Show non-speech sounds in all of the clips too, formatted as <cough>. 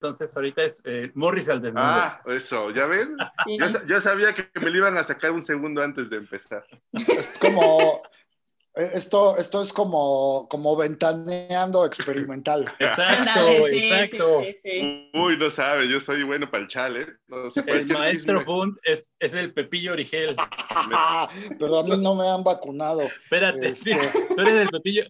entonces ahorita es eh, Morris al desnudo. Ah, eso, ¿ya ven? Sí. Yo, sa- yo sabía que me lo iban a sacar un segundo antes de empezar. Es como, eh, esto, esto es como, como ventaneando experimental. Exacto, sí, exacto. sí, sí, sí. Uy, no sabe, yo soy bueno para el chale. No sé, El maestro. Bunt es, es el Pepillo Origel. <laughs> Pero a mí no me han vacunado. Espérate, Este. sí, <laughs> tú eres el Pepillo.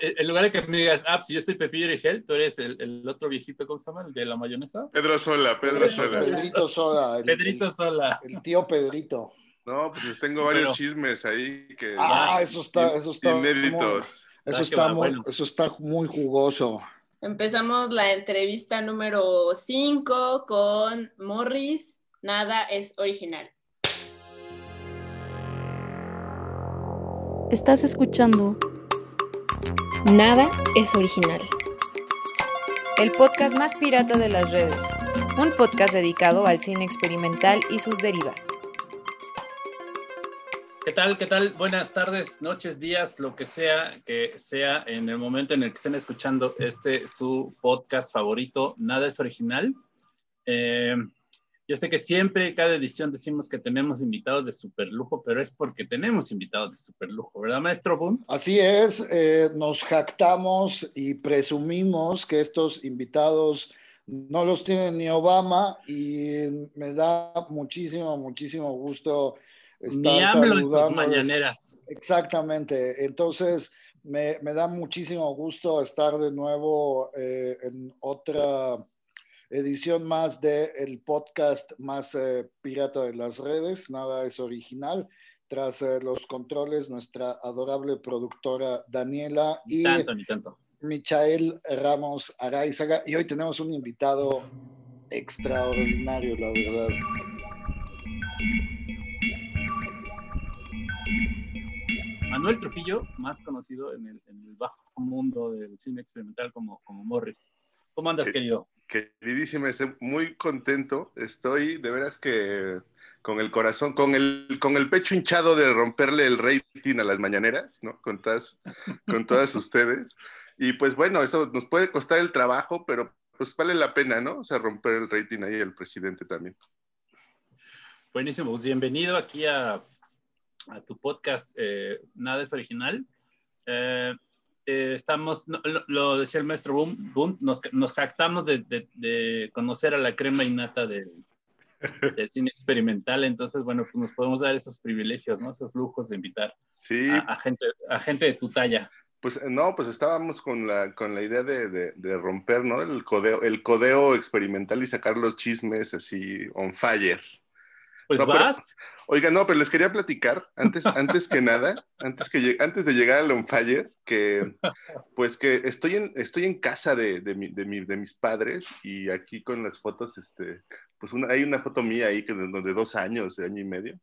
En lugar de que me digas, ah, si yo soy Pepillo Origel, tú eres el, el otro viejito, ¿cómo se llama? El de la mayonesa. Pedro Sola, Pedro Sola. Pedrito Sola. el- Pedrito Sola. El, el tío Pedrito. No, pues les tengo varios chismes ahí que Ah, eso está, eso está. muy- inéditos. eso Ah, está va, muy, bueno. eso está muy jugoso. Empezamos la entrevista número 5 con Morris. Nada es original. Estás escuchando Nada es original. El podcast más pirata de las redes. Un podcast dedicado al cine experimental y sus derivas. ¿Qué tal? ¿Qué tal? Buenas tardes, noches, días, lo que sea que sea en el momento en el que estén escuchando este su podcast favorito, Nada es original. Eh, yo sé que siempre, cada edición decimos que tenemos invitados de super lujo, pero es porque tenemos invitados de super lujo, ¿verdad, maestro Boom? Así es, eh, nos jactamos y presumimos que estos invitados no los tiene ni Obama y me da muchísimo, muchísimo gusto estar Ni AMLO en sus mañaneras. Exactamente, entonces me, me da muchísimo gusto estar de nuevo eh, en otra edición más del podcast más eh, pirata de las redes, nada es original. Tras eh, los controles, nuestra adorable productora Daniela Ni y tanto, ni tanto. Michael Ramos Araizaga. Y hoy tenemos un invitado extraordinario, la verdad. Manuel Trujillo, más conocido en el, en el bajo mundo del cine experimental como, como Morris. ¿Cómo andas, querido? Queridísima, estoy muy contento. Estoy de veras que con el corazón, con el, con el pecho hinchado de romperle el rating a las mañaneras, ¿no? Con todas, con todas ustedes. Y pues bueno, eso nos puede costar el trabajo, pero pues vale la pena, ¿no? O sea, romper el rating ahí el presidente también. Buenísimo, pues bienvenido aquí a, a tu podcast eh, Nada es Original. Eh, eh, estamos, lo, lo decía el maestro Boom, Boom nos, nos jactamos de, de- de conocer a la crema innata del, del cine experimental, entonces, bueno, pues nos podemos dar esos privilegios, ¿no? Esos lujos de invitar Sí, a, a gente, a gente de tu talla. Pues no, pues estábamos con la, con la idea de, de- de romper, ¿no? El codeo, el codeo experimental y sacar los chismes así on fire. Pues No, pero- vas, Oiga, no, pero les quería platicar, antes, antes que nada, antes, que, antes de llegar al on fire, que pues que estoy en, estoy en casa de, de, mi- de, mi- de mis padres y aquí con las fotos, este, pues una- hay una foto mía ahí que de, dos años, de año y medio,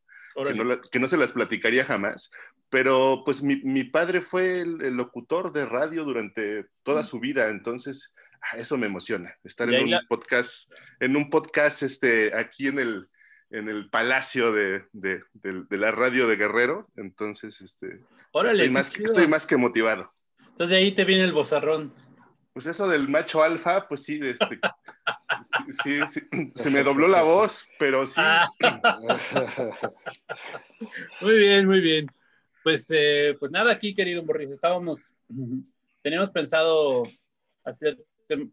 que no, la- que no se las platicaría jamás, pero pues mi, mi padre fue el, el locutor de radio durante toda su vida, entonces ah, eso me emociona, estar en un la- podcast, en un podcast este, aquí en el, en el palacio de, de- de- de la radio de Guerrero, entonces este, órale, estoy, más, estoy más que motivado. Entonces de ahí te viene el bozarrón. Pues eso del macho alfa, pues sí, este, <laughs> sí, sí, se me dobló la voz, pero sí. Ah. Muy bien, muy bien. Pues, eh, pues nada, aquí, querido Morris, estábamos, teníamos pensado hacer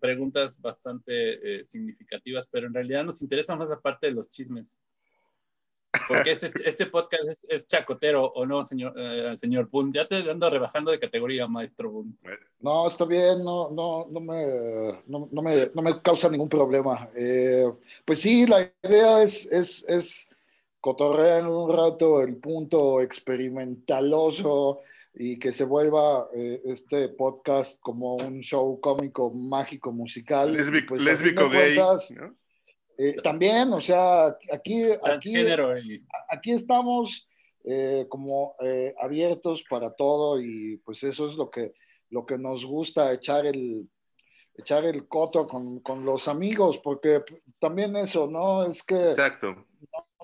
preguntas bastante eh, significativas, pero en realidad nos interesa más la parte de los chismes. Porque este, <laughs> este podcast es, es chacotero, ¿o no, señor, eh, señor Boone? Ya te ando rebajando de categoría, maestro Boone. No, está bien, no, no, no, me, no, no me, no me causa ningún problema. Eh, pues sí, la idea es, es, es cotorrear un rato el punto experimentaloso y que se vuelva eh, este podcast como un show cómico, mágico, musical. Lésbico, Pues, lésbico gay. cuentas, ¿no? eh, también, o sea, aquí, aquí, aquí estamos eh, como eh, abiertos para todo y pues eso es lo que, lo que nos gusta, echar el, echar el coto con, con los amigos, porque también eso, ¿no? Es que Exacto.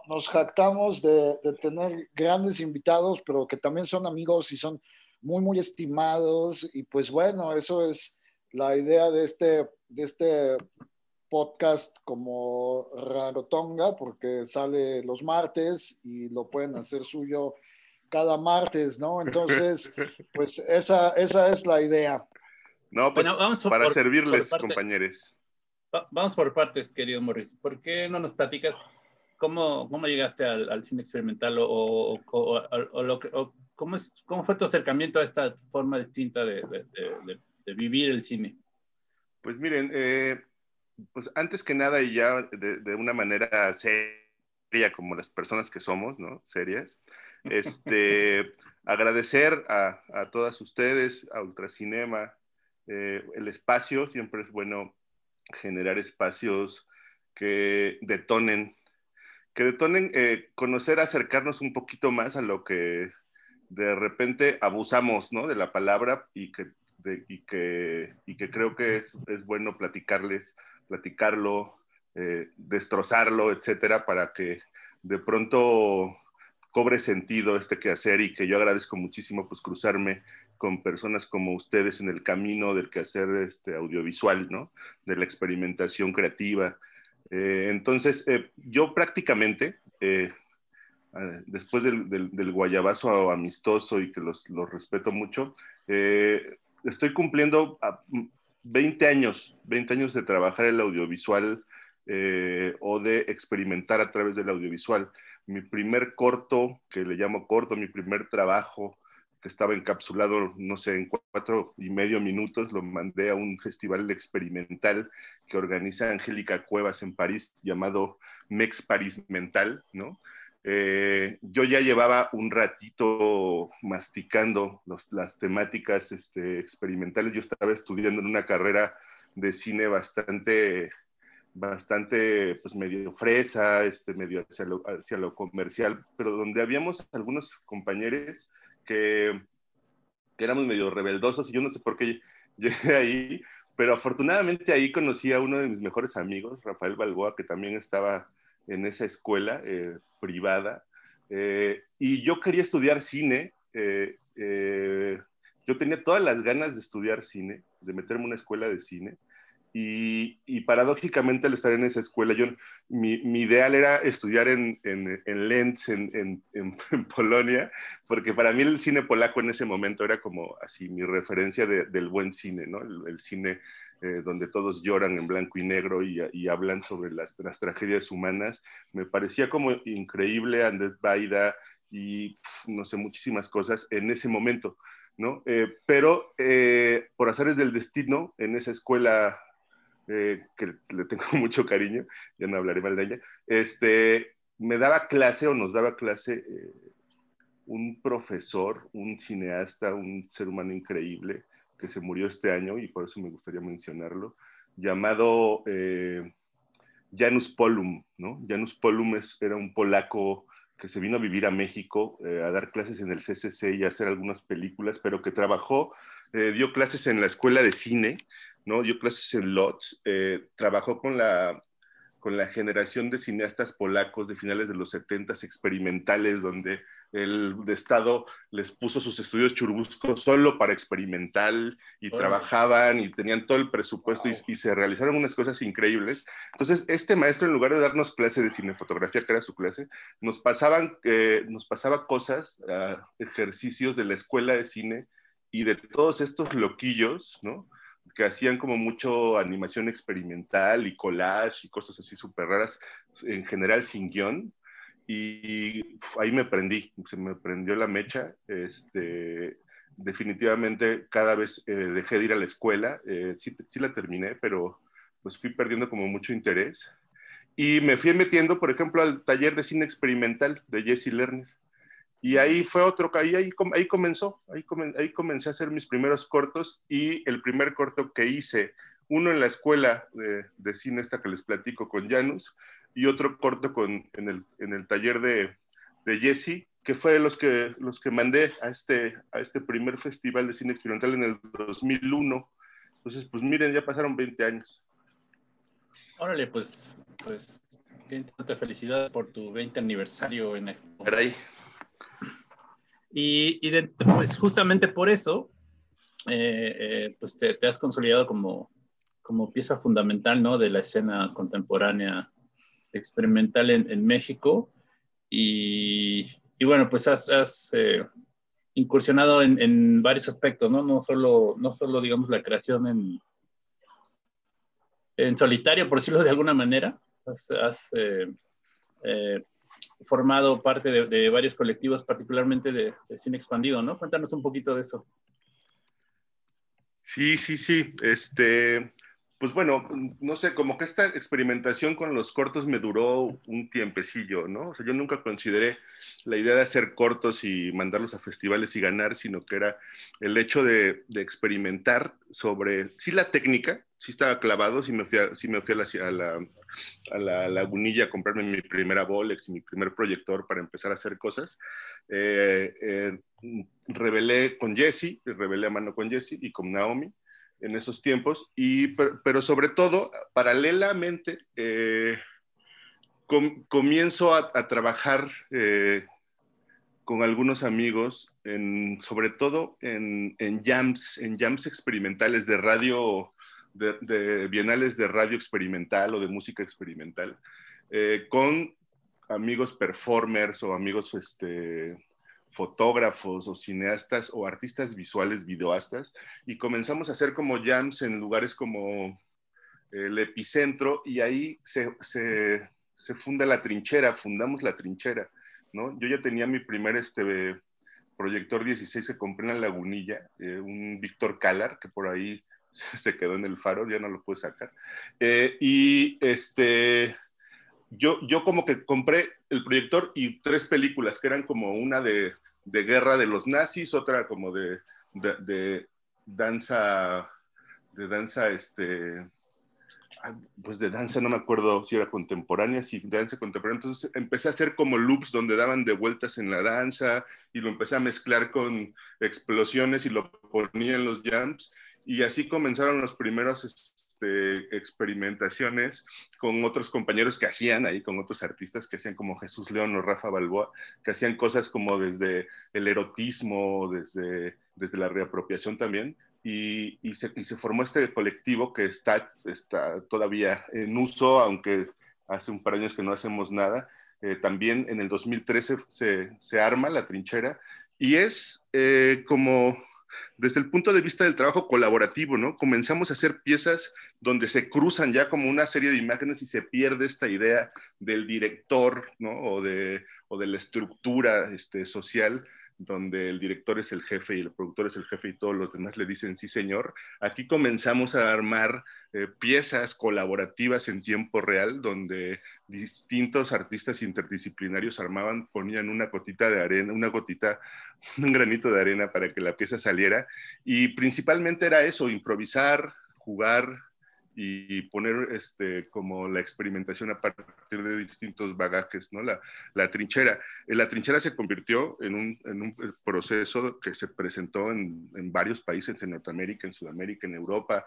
nos jactamos de, de tener grandes invitados, pero que también son amigos y son muy, muy estimados y pues bueno, eso es la idea de este, de este podcast como Rarotonga, porque sale los martes y lo pueden hacer suyo cada martes, ¿no? Entonces, <laughs> pues esa, esa es la idea. No, pues Bueno, vamos para por- servirles, por compañeros. Va- Vamos por partes, querido Morris. ¿Por qué no nos platicas cómo, cómo llegaste al, al cine experimental o, o- o- o- o lo que- o cómo, es, cómo fue tu acercamiento a esta forma distinta de, de- de- de- de vivir el cine? Pues miren, eh, pues antes que nada y ya de, de una manera seria como las personas que somos, ¿no? Serias. <laughs> Este, agradecer a, a todas ustedes, a Ultracinema, eh, el espacio, siempre es bueno generar espacios que detonen, que detonen, eh, conocer, acercarnos un poquito más a lo que de repente abusamos, ¿no? De la palabra y que, de- y que, y que creo que es, es bueno platicarles, platicarlo, eh, destrozarlo, etcétera, para que de pronto cobre sentido este quehacer y que yo agradezco muchísimo pues cruzarme con personas como ustedes en el camino del quehacer este, audiovisual, ¿no? De la experimentación creativa. Eh, entonces, eh, yo prácticamente, eh, después del, del- guayabazo amistoso y que los, los respeto mucho, estoy cumpliendo a- 20 años, 20 años de trabajar el audiovisual o de experimentar a través del audiovisual. Mi primer corto, que le llamo corto, mi primer trabajo, que estaba encapsulado, no sé, en cuatro y medio minutos, lo mandé a un festival experimental que organiza Angélica Cuevas en París, llamado Mex París Mental, ¿no? Eh, yo ya llevaba un ratito masticando los- las temáticas este, experimentales. Yo estaba estudiando en una carrera de cine bastante, bastante, pues medio fresa, este, medio hacia lo, hacia lo comercial, pero donde habíamos algunos compañeros que, éramos medio rebeldosos y yo no sé por qué llegué ahí, pero afortunadamente ahí conocí a uno de mis mejores amigos, Rafael Balboa, que también estaba en esa escuela eh, privada. eh, y yo quería estudiar cine. eh, eh, yo tenía todas las ganas de estudiar cine, de meterme en una escuela de cine. Y, y paradójicamente al estar en esa escuela, yo, mi, mi ideal era estudiar en, en, en Lens, en, <laughs> en, Polonia, porque para mí el cine polaco en ese momento era como así mi referencia de, del buen cine, ¿no? El, el cine eh, donde todos lloran en blanco y negro y, y hablan sobre las, las, tragedias humanas. Me parecía como increíble Andrés Baida y pf, no sé, muchísimas cosas en ese momento, ¿no? Eh, pero eh, por azares del destino, en esa escuela eh, que le tengo <laughs> mucho cariño, ya no hablaré mal de ella, este, me daba clase o nos daba clase eh, un profesor, un cineasta, un ser humano increíble que se murió este año y por eso me gustaría mencionarlo, llamado eh, Janus Polum, ¿no? Janus Polum es, era un polaco que se vino a vivir a México eh, a dar clases en el CCC y a hacer algunas películas, pero que trabajó, dio clases en la escuela de cine, ¿no? Dio clases en LOTS, eh, trabajó con la, con la generación de cineastas polacos de finales de los 70 experimentales, donde el Estado les puso sus estudios churbuscos solo para experimental y trabajaban y tenían todo el presupuesto wow. y, y, se realizaron unas cosas increíbles. Entonces, este maestro, en lugar de darnos clase de cinefotografía, que era su clase, nos, pasaban, eh, nos pasaba cosas, uh, ejercicios de la escuela de cine y de todos estos loquillos, ¿no? Que hacían como mucho animación experimental y collage y cosas así súper raras, en general sin guion. Y uf, ahí me prendí, se me prendió la mecha. Este, definitivamente cada vez eh, dejé de ir a la escuela, eh, sí, sí, la terminé, pero pues fui perdiendo como mucho interés. Y me fui metiendo, por ejemplo, al taller de cine experimental de Jesse Lerner. Y ahí fue otro, ahí, ahí, ahí comenzó, ahí, comen, ahí comencé a hacer mis primeros cortos y el primer corto que hice, uno en la escuela de, de cine esta que les platico con Janus y otro corto con, en, el, en el taller de, de Jesse, que fue los que, los que mandé a este, a este primer festival de cine experimental en el 2001. Entonces, pues miren, ya pasaron 20 años. Órale, pues, pues, qué felicidades por tu 20 aniversario en el... Caray. Y, y pues justamente por eso, eh, eh, pues te, has consolidado como, como pieza fundamental, ¿no? De la escena contemporánea experimental en, México. Y, bueno, pues has, eh, incursionado en, varios aspectos, ¿no? No solo, no solo, digamos, la creación en, en solitario, por decirlo de alguna manera. Formado parte de, varios colectivos, particularmente de, de, cine expandido, ¿no? Cuéntanos un poquito de eso. Sí, sí, sí. Este, pues bueno, no sé, como que esta experimentación con los cortos me duró un tiempecillo, ¿no? O sea, yo nunca consideré la idea de hacer cortos y mandarlos a festivales y ganar, sino que era el hecho de, experimentar sobre, sí, la técnica, sí estaba clavado, sí me fui a, sí me fui a, la, lagunilla a comprarme mi primera Bolex y mi primer proyector para empezar a hacer cosas. Eh, eh, revelé con Jesse, revelé a mano con Jesse y con Naomi en esos tiempos, y, pero, sobre todo, paralelamente, eh, comienzo a, trabajar eh, con algunos amigos, en, sobre todo en, en, jams, en jams experimentales de radio, de, bienales de radio experimental o de música experimental, eh, con amigos performers o amigos este, fotógrafos o cineastas o artistas visuales, videoastas, y comenzamos a hacer como jams en lugares como el epicentro y ahí se, se, funda la trinchera, fundamos la trinchera, ¿no? Yo ya tenía mi primer este, proyector 16 que compré en la lagunilla, eh, un Víctor Calar, que por ahí <laughs> se quedó en el faro, ya no lo pude sacar. Eh, y este, yo, yo como que compré el proyector y tres películas, que eran como una de, de guerra de los nazis, otra como de, de, danza, de danza, este, pues de danza, no me acuerdo si era contemporánea, si danza contemporánea. Entonces empecé a hacer como loops donde daban de vueltas en la danza y lo empecé a mezclar con explosiones y lo ponía en los jumps. Y así comenzaron los primeros este, experimentaciones con otros compañeros que hacían ahí, con otros artistas que hacían como Jesús León o Rafa Balboa, que hacían cosas como desde el erotismo, desde, desde la reapropiación también. Y, y, se, y formó este colectivo que está, está todavía en uso, aunque hace un par de años que no hacemos nada. Eh, también en el 2013 se, se, arma la trinchera y es eh, como desde el punto de vista del trabajo colaborativo, ¿no? Comenzamos a hacer piezas donde se cruzan ya como una serie de imágenes y se pierde esta idea del director, ¿no? O de, o de la estructura este, social, donde el director es el jefe y el productor es el jefe y todos los demás le dicen sí señor. Aquí comenzamos a armar eh, piezas colaborativas en tiempo real, donde distintos artistas interdisciplinarios armaban, ponían una gotita de arena, una gotita, <laughs> un granito de arena para que la pieza saliera. Y principalmente era eso, improvisar, jugar, y poner este, como la experimentación a partir de distintos bagajes, ¿no? La, la trinchera. Eh, la trinchera se convirtió en un, en un proceso que se presentó en, en, varios países, en Norteamérica, en Sudamérica, en Europa.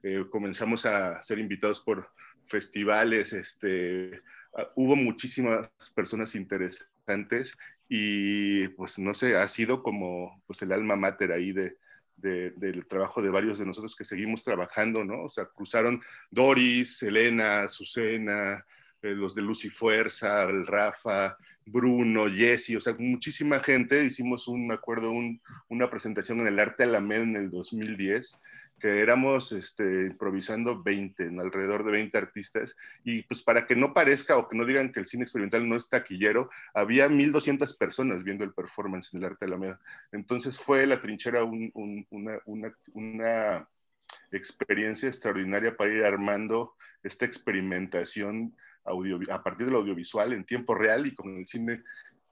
Eh, comenzamos a ser invitados por festivales, este, ah, hubo muchísimas personas interesantes y pues no sé, ha sido como pues el alma mater ahí de, del trabajo de varios de nosotros que seguimos trabajando, ¿no? O sea, cruzaron Doris, Elena, Azucena, eh, los de Luz y Fuerza, el Rafa, Bruno, Jesse, o sea, muchísima gente. Hicimos un, acuerdo, una presentación en el Arte Alameda en el 2010 que éramos este, improvisando 20, alrededor de 20 artistas, y pues para que no parezca o que no digan que el cine experimental no es taquillero, había 1.200 personas viendo el performance en el Arte de la Alameda. Entonces fue la trinchera una, una, una, experiencia extraordinaria para ir armando esta experimentación audio, a partir del audiovisual en tiempo real y con el cine,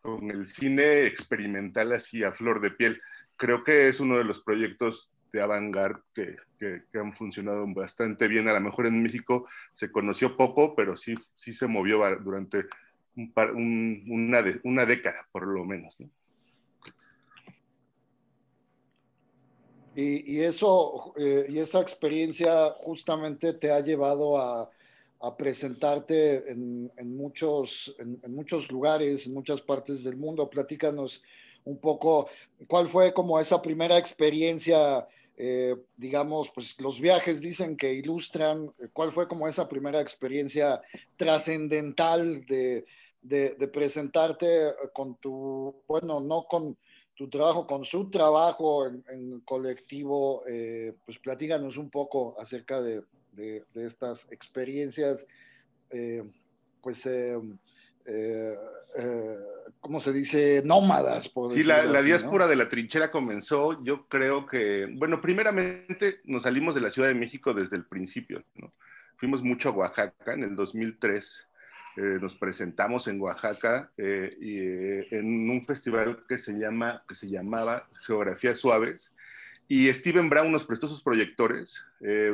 con el cine experimental así a flor de piel. Creo que es uno de los proyectos de avant que, que, han funcionado bastante bien. A lo mejor en México se conoció poco, pero sí, sí se movió durante un una, una, década, por lo menos. Y, y, eso, eh, y esa experiencia justamente te ha llevado a, a presentarte en, en muchos, en, muchos lugares, en muchas partes del mundo. Platícanos un poco cuál fue como esa primera experiencia eh, digamos, pues los viajes dicen que ilustran eh, cuál fue como esa primera experiencia trascendental de, de, presentarte con tu, bueno, no con tu trabajo, con su trabajo en, colectivo, eh, pues platíganos un poco acerca de, de, estas experiencias, pues eh, eh, ¿cómo se dice? Nómadas. sí, la, la diáspora de la trinchera comenzó, yo creo que, bueno, primeramente nos salimos de la Ciudad de México desde el principio, ¿no? Fuimos mucho a Oaxaca en el 2003. Eh, nos presentamos en Oaxaca y, en un festival que se, llama, que se llamaba Geografías Suaves, y Steven Brown nos prestó sus proyectores.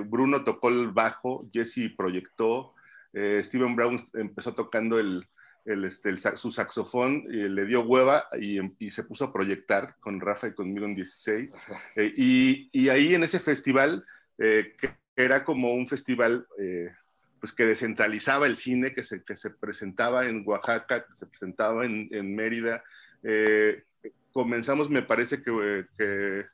Bruno tocó el bajo, Jesse proyectó. Steven Brown empezó tocando el, el, este, su saxofón eh, le dio hueva y, se puso a proyectar con Rafa y conmigo en 16. Eh, y, ahí en ese festival, eh, que, era como un festival pues que descentralizaba el cine, que se, que se presentaba en Oaxaca, que se presentaba en, en Mérida, comenzamos, me parece que, que,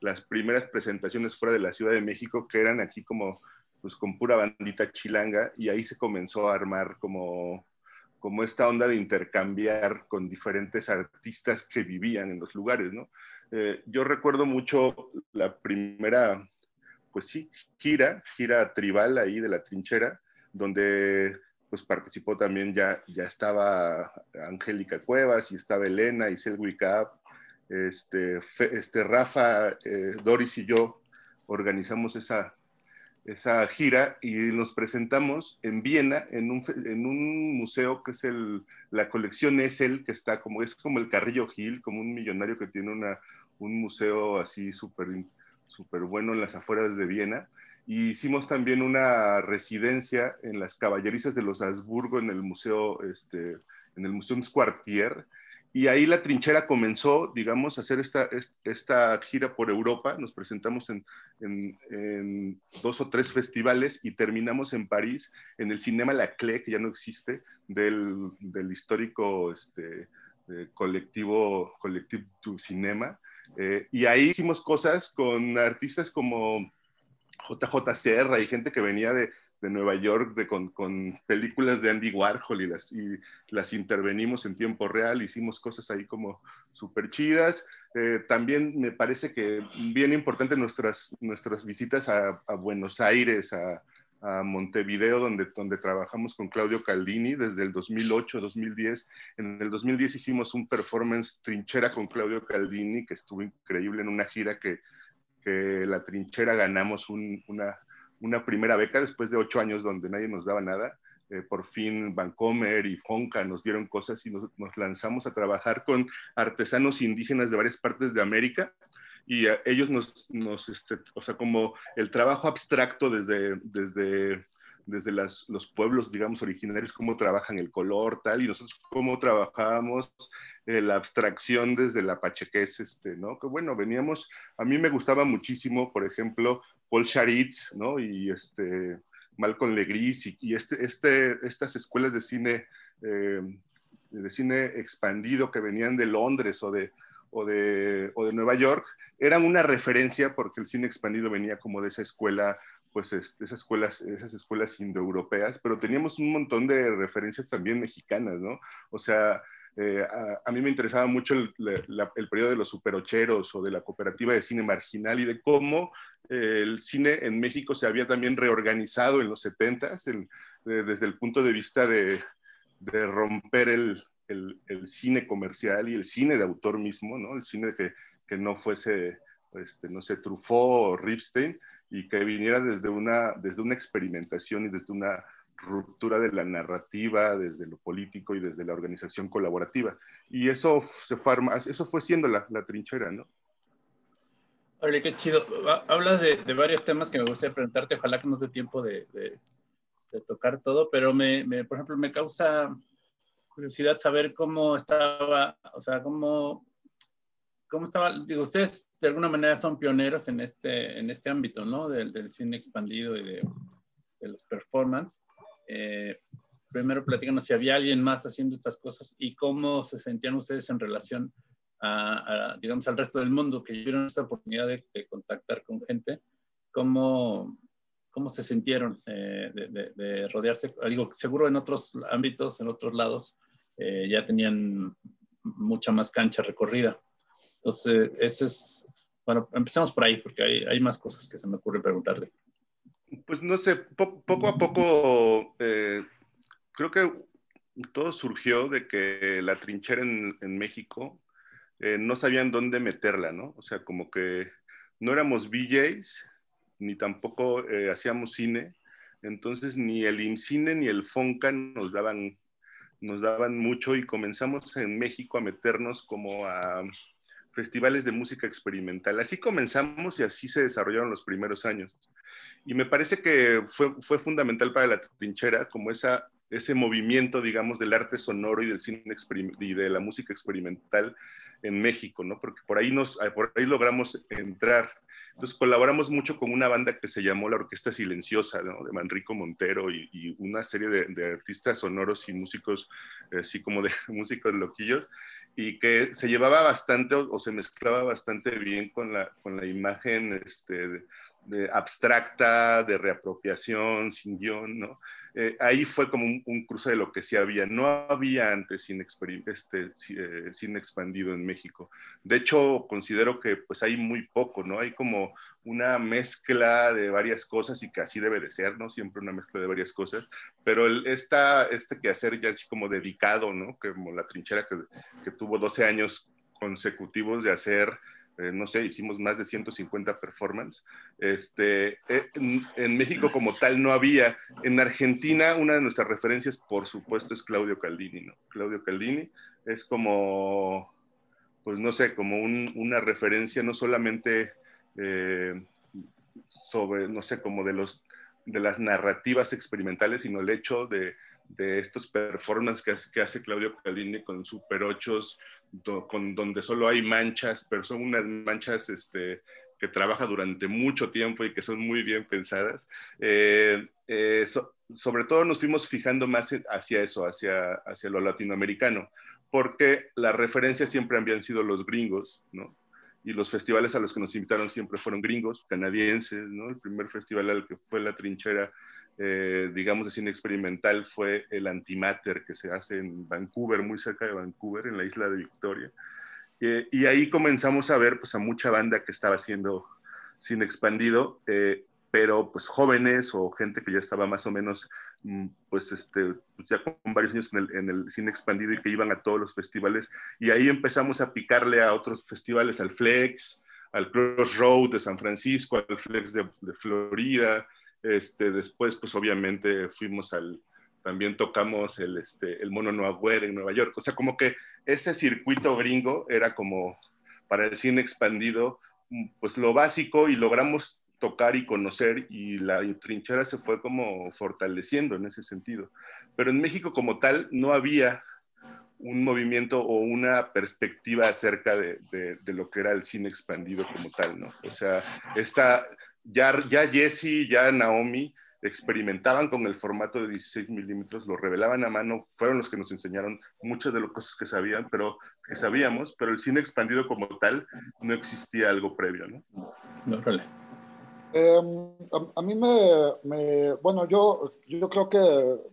las primeras presentaciones fuera de la Ciudad de México, que eran aquí como pues con pura bandita chilanga, y ahí se comenzó a armar como como esta onda de intercambiar con diferentes artistas que vivían en los lugares, ¿no? Eh, yo recuerdo mucho la primera, pues sí, gira, gira tribal ahí de la trinchera, donde pues participó también ya, ya estaba Angélica Cuevas y estaba Elena y Selwi este, este Rafa, eh, Doris y yo organizamos esa, esa gira y nos presentamos en Viena en un, en un museo que es el, la colección Essel, que está como, es como el Carrillo Gil, como un millonario que tiene una, un museo así súper super bueno en las afueras de Viena. Y hicimos también una residencia en las caballerizas de los Habsburgo en el museo, este, en el Museo Quartier, y ahí la trinchera comenzó, digamos, a hacer esta, esta gira por Europa. Nos presentamos en, dos o tres festivales y terminamos en París, en el Cinema La Clé, que ya no existe, del, del histórico este, colectivo, colectivo du Cinema. Eh, y ahí hicimos cosas con artistas como JJ Serra y gente que venía de, de Nueva York de, con, con, películas de Andy Warhol y las, y las intervenimos en tiempo real, hicimos cosas ahí como súper chidas. Eh, también me parece que bien importante nuestras, nuestras visitas a, a Buenos Aires, a, a, Montevideo, donde, donde trabajamos con Claudio Caldini desde el 2008-2010. En el 2010 hicimos un performance trinchera con Claudio Caldini, que estuvo increíble en una gira que, que la trinchera ganamos un, una una primera beca después de ocho años donde nadie nos daba nada. Eh, por fin Vancomer y Fonca nos dieron cosas y nos, lanzamos a trabajar con artesanos indígenas de varias partes de América y ellos nos, nos este, o sea, como el trabajo abstracto desde, desde, desde las, los pueblos, digamos, originarios, cómo trabajan el color, tal, y nosotros cómo trabajábamos eh, la abstracción desde la pachequés, este, ¿no? Que bueno, veníamos, a mí me gustaba muchísimo, por ejemplo, Paul Charitz, ¿no? Y este, Malcolm Legris y, y este, este, estas escuelas de cine, eh, de cine expandido que venían de Londres o de, o de, o de Nueva York, eran una referencia porque el cine expandido venía como de esa escuela pues este, esas escuelas, esas escuelas indoeuropeas, pero teníamos un montón de referencias también mexicanas, ¿no? O sea, eh, a, mí me interesaba mucho el, el, periodo de los superocheros o de la cooperativa de cine marginal y de cómo eh, el cine en México se había también reorganizado en los 70 desde el punto de vista de, de romper el, el, cine comercial y el cine de autor mismo, ¿no? El cine que, que no fuese, este, no sé, Truffaut o Ripstein y que viniera desde una, desde una experimentación y desde una ruptura de la narrativa, desde lo político y desde la organización colaborativa. Y eso, se fue, eso fue siendo la, la trinchera, ¿no? Oye, qué chido. Hablas de, de, varios temas que me gustaría preguntarte. Ojalá que nos dé tiempo de, de, de tocar todo, pero me, me, por ejemplo, me causa curiosidad saber cómo estaba, o sea, cómo, cómo estaba, digo, ustedes de alguna manera son pioneros en este, en este ámbito, ¿no? Del, del cine expandido y de, de los performance. Eh, primero platícanos si había alguien más haciendo estas cosas y cómo se sentían ustedes en relación a, digamos, al resto del mundo que tuvieron esta oportunidad de, contactar con gente, cómo, cómo se sintieron eh, de, rodearse. Digo, seguro en otros ámbitos, en otros lados, eh, ya tenían mucha más cancha recorrida. Entonces, ese es, bueno, empecemos por ahí, porque hay, hay más cosas que se me ocurre preguntarle. Pues no sé, poco a poco, eh, creo que todo surgió de que la trinchera en, en México eh, no sabían dónde meterla, ¿no? O sea, como que no éramos VJs, ni tampoco eh, hacíamos cine, entonces ni el IMCINE ni el FONCA nos daban, nos daban mucho y comenzamos en México a meternos como a festivales de música experimental. Así comenzamos y así se desarrollaron los primeros años. Y me parece que fue, fundamental para la trinchera como esa, ese movimiento, digamos, del arte sonoro y del cine y de la música experimental en México, ¿no? Porque por ahí, nos, ah, por ahí logramos entrar. Entonces colaboramos mucho con una banda que se llamó La Orquesta Silenciosa, ¿no? De Manrico Montero y, una serie de, artistas sonoros y músicos, así como de <laughs> músicos loquillos, y que se llevaba bastante o, se mezclaba bastante bien con la, con la imagen este, de, abstracta, de reapropiación, sin guion, ¿no? Eh, ahí fue como un, cruce de lo que sí había. No había antes sin, este, eh, expandido en México. De hecho, considero que pues hay muy poco, ¿no? Hay como una mezcla de varias cosas y que así debe de ser, ¿no? Siempre una mezcla de varias cosas, pero el, esta, este quehacer ya así como dedicado, ¿no? Como la trinchera que, que tuvo 12 años consecutivos de hacer eh, no sé, hicimos más de 150 performances. Este, eh, en, México como tal no había. En Argentina una de nuestras referencias, por supuesto, es Claudio Caldini, ¿no? Claudio Caldini es como, pues no sé, como una referencia no solamente eh, sobre, no sé, como de, los, de las narrativas experimentales, sino el hecho de, de estos performances que hace, Claudio Caldini con Super 8 con, donde solo hay manchas, pero son unas manchas este, que trabaja durante mucho tiempo y que son muy bien pensadas. Eh, eh, sobre todo nos fuimos fijando más hacia eso, hacia, hacia lo latinoamericano, porque las referencias siempre habían sido los gringos, ¿no? Y los festivales a los que nos invitaron siempre fueron gringos, canadienses, ¿no? El primer festival al que fue La Trinchera eh, digamos, de cine experimental fue el Antimatter, que se hace en Vancouver, muy cerca de Vancouver, en la isla de Victoria. Eh, y ahí comenzamos a ver pues, a mucha banda que estaba haciendo cine expandido, eh, pero pues jóvenes o gente que ya estaba más o menos, mm, pues, este, pues, ya con varios años en el, en el, cine expandido y que iban a todos los festivales. Y ahí empezamos a picarle a otros festivales, al Flex, al Crossroad de San Francisco, al Flex de, de Florida, este, después, pues obviamente fuimos al, también tocamos el, este, el Mono Noir en Nueva York. O sea, como que ese circuito gringo era como para el cine expandido, mm, pues lo básico y logramos tocar y conocer y la trinchera se fue como fortaleciendo en ese sentido. Pero en México como tal no había un movimiento o una perspectiva acerca de, de, de, lo que era el cine expandido como tal, ¿no? O sea, esta, ya, ya Jesse, ya Naomi experimentaban con el formato de 16 milímetros, lo revelaban a mano, fueron los que nos enseñaron muchas de las cosas que sabían, pero que sabíamos, pero el cine expandido como tal no existía algo previo, ¿no? No, vale. Em, a, mí me, bueno, yo, yo creo que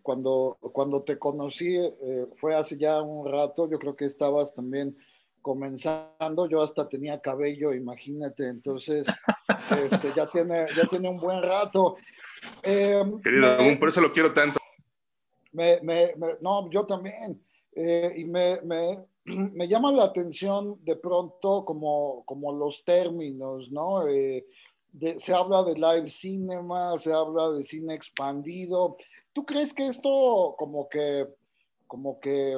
cuando, cuando te conocí eh, fue hace ya un rato, yo creo que estabas también comenzando, yo hasta tenía cabello, imagínate, entonces <laughs> este, ya, tiene, ya tiene un buen rato. Em, Querido, por eso lo quiero tanto. Me, me, no, yo también. Eh, y me, <clears throat> me, llama la atención de pronto como, como los términos, ¿no? Eh, se habla de live cinema, se habla de cine expandido. ¿Tú crees que esto como que, como que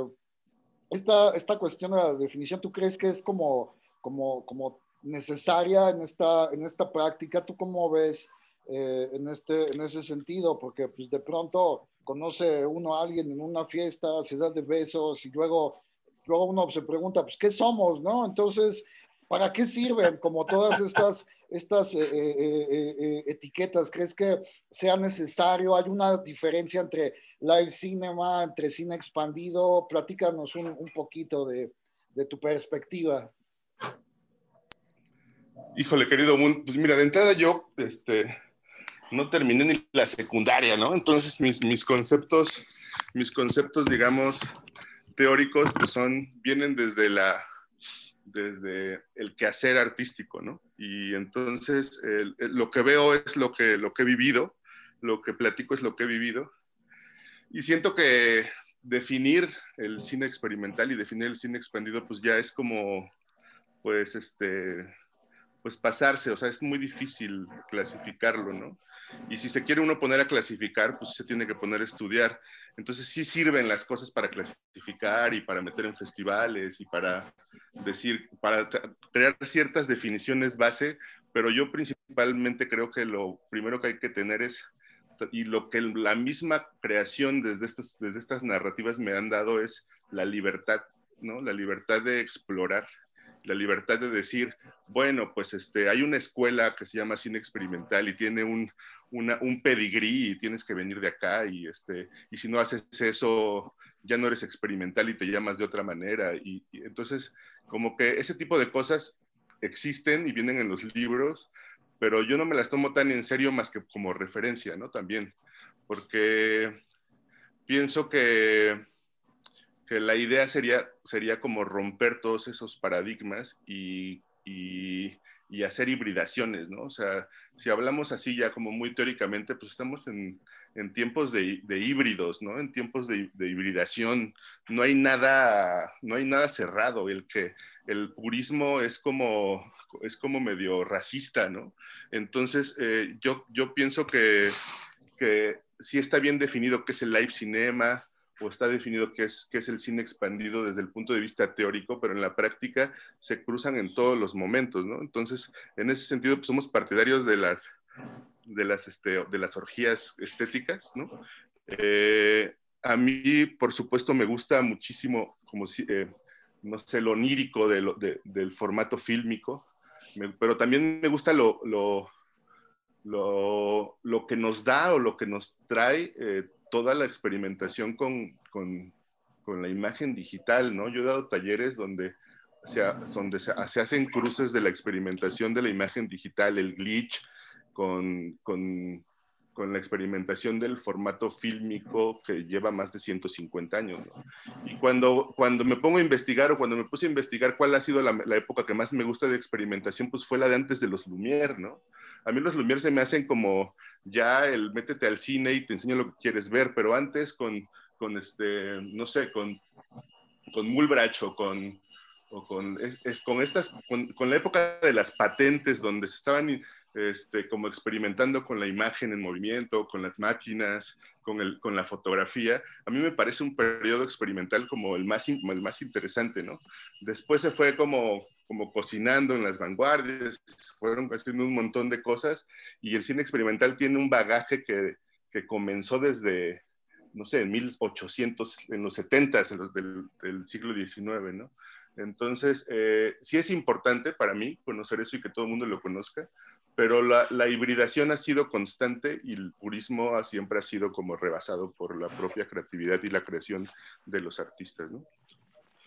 esta, esta cuestión de la definición, ¿tú crees que es como, como, como necesaria en esta, en esta práctica? ¿Tú cómo ves eh, en, este, en ese sentido? Porque pues de pronto conoce uno a alguien en una fiesta, se da de besos y luego, luego uno se pregunta, pues, ¿qué somos? ¿No? Entonces, ¿para qué sirven como todas estas estas eh, eh, eh, etiquetas? ¿Crees que sea necesario? ¿Hay una diferencia entre live cinema, entre cine expandido? Platícanos un, poquito de, de tu perspectiva? Híjole, querido Moon, pues mira, de entrada yo este, no terminé ni la secundaria, ¿no? Entonces mis, mis conceptos, mis conceptos, digamos, teóricos, pues son, vienen desde la, desde el quehacer artístico, ¿no? Y entonces lo que veo es lo que, lo que he vivido, lo que platico es lo que he vivido. Y siento que definir el cine experimental y definir el cine expandido, pues ya es como, pues, este, pues pasarse, o sea, es muy difícil clasificarlo, ¿no? Y si se quiere uno poner a clasificar, pues se tiene que poner a estudiar. Entonces sí sirven las cosas para clasificar y para meter en festivales y para decir, para crear ciertas definiciones base, pero yo principalmente creo que lo primero que hay que tener es, y lo que la misma creación desde, estos, desde estas narrativas me han dado es la libertad, ¿no? La libertad de explorar la libertad de decir, bueno, pues este, hay una escuela que se llama cine experimental y tiene un, un pedigrí y tienes que venir de acá y, este, y si no haces eso, ya no eres experimental y te llamas de otra manera. Y, entonces, como que ese tipo de cosas existen y vienen en los libros, pero yo no me las tomo tan en serio más que como referencia, ¿no? También, porque pienso que, que la idea sería, sería como romper todos esos paradigmas y, y, hacer hibridaciones, ¿no? O sea, si hablamos así ya como muy teóricamente, pues estamos en, en tiempos de, híbridos, ¿no? En tiempos de, de, hibridación. No hay nada, no hay nada cerrado. El que el purismo es como, es como medio racista, ¿no? Entonces, eh, yo, yo pienso que, que sí está bien definido qué es el live cinema, o está definido qué es, qué es el cine expandido desde el punto de vista teórico, pero en la práctica se cruzan en todos los momentos, ¿no? Entonces, en ese sentido, pues somos partidarios de las, de las, este, de las orgías estéticas, ¿no? Eh, a mí, por supuesto, me gusta muchísimo, como si, eh, no sé, lo onírico de del formato fílmico, pero también me gusta lo, lo, lo, lo, que nos da o lo que nos trae eh, toda la experimentación con, con, con, la imagen digital, ¿no? Yo he dado talleres donde, se, donde se, hacen cruces de la experimentación de la imagen digital, el glitch, con, con, con la experimentación del formato fílmico que lleva más de 150 años. ¿no? Y cuando, cuando me pongo a investigar o cuando me puse a investigar cuál ha sido la, la, época que más me gusta de experimentación, pues fue la de antes de los Lumière, ¿no? A mí los Lumière se me hacen como ya el métete al cine y te enseño lo que quieres ver, pero antes con, con este, no sé, con, con Mulbrach o con, o con, es, es, con estas, con, con, la época de las patentes donde se estaban este, como experimentando con la imagen en movimiento, con las máquinas, con, el, con la fotografía, a mí me parece un periodo experimental como el más, el más interesante, ¿no? Después se fue como como cocinando en las vanguardias, fueron haciendo un montón de cosas y el cine experimental tiene un bagaje que, que comenzó desde, no sé, en 1800, en los 70 del, del siglo XIX, ¿no? Entonces, eh, sí es importante para mí conocer eso y que todo el mundo lo conozca, pero la, la, hibridación ha sido constante y el purismo siempre ha sido como rebasado por la propia creatividad y la creación de los artistas, ¿no?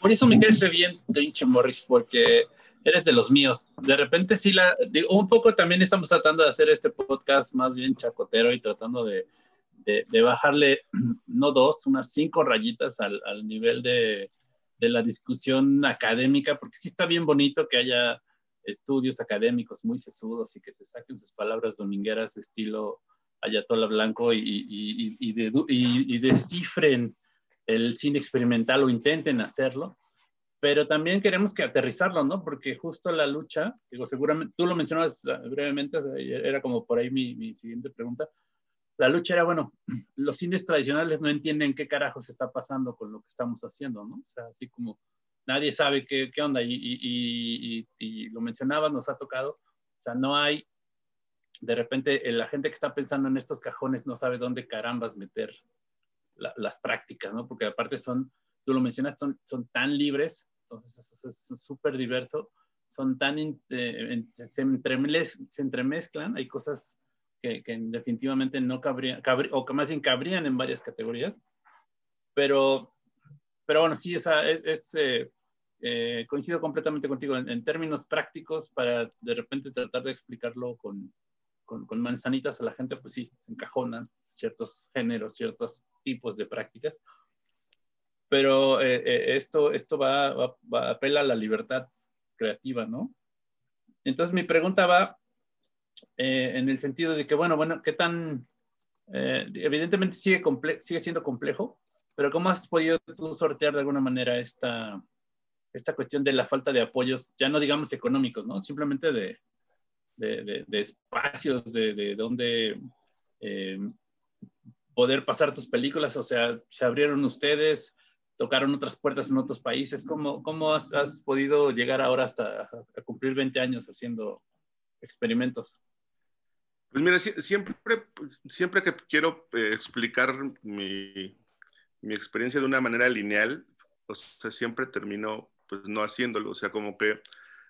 Por eso me caes bien, Trinche Morris, porque eres de los míos. De repente sí la, digo, un poco también estamos tratando de hacer este podcast más bien chacotero y tratando de, de, de bajarle, <clears throat> no dos, unas cinco rayitas al, al nivel de, de, la discusión académica, porque sí está bien bonito que haya estudios académicos muy sesudos y que se saquen sus palabras domingueras estilo Ayatola Blanco y, y, y, de, y descifren el cine experimental o intenten hacerlo, pero también queremos que aterrizarlo, ¿no? Porque justo la lucha, digo, seguramente, tú lo mencionabas brevemente, o sea, era como por ahí mi, mi, siguiente pregunta, la lucha era, bueno, <clears throat> los cines tradicionales no entienden qué carajos está pasando con lo que estamos haciendo, ¿no? O sea, así como nadie sabe qué, qué onda, y, y, lo mencionabas, nos ha tocado, o sea, no hay, de repente, la gente que está pensando en estos cajones no sabe dónde carambas meter la, las prácticas, ¿no? Porque aparte son, tú lo mencionas, son, son tan libres, entonces es súper diverso, son tan, eh, se, entremez, se, entremezclan, hay cosas que, definitivamente no cabrían, cabrí, o que más bien cabrían en varias categorías, pero, pero bueno, sí, esa es, es eh, eh, coincido completamente contigo en, términos prácticos para de repente tratar de explicarlo con, con, manzanitas a la gente, pues sí, se encajonan ciertos géneros, ciertos tipos de prácticas. Pero eh, eh, esto, esto va, va, apela a la libertad creativa, ¿no? Entonces mi pregunta va en el sentido de que, bueno, bueno, ¿qué tan... evidentemente sigue, sigue siendo complejo, pero ¿cómo has podido tú sortear de alguna manera esta, esta cuestión de la falta de apoyos, ya no digamos económicos, ¿no? Simplemente de, de, espacios, de, de donde eh, poder pasar tus películas, o sea, se abrieron ustedes, tocaron otras puertas en otros países. ¿Cómo, cómo has, podido llegar ahora hasta cumplir 20 años haciendo experimentos? Pues mira, siempre, siempre que quiero eh, explicar mi, mi, experiencia de una manera lineal, o sea, siempre termino pues no haciéndolo. O sea, como que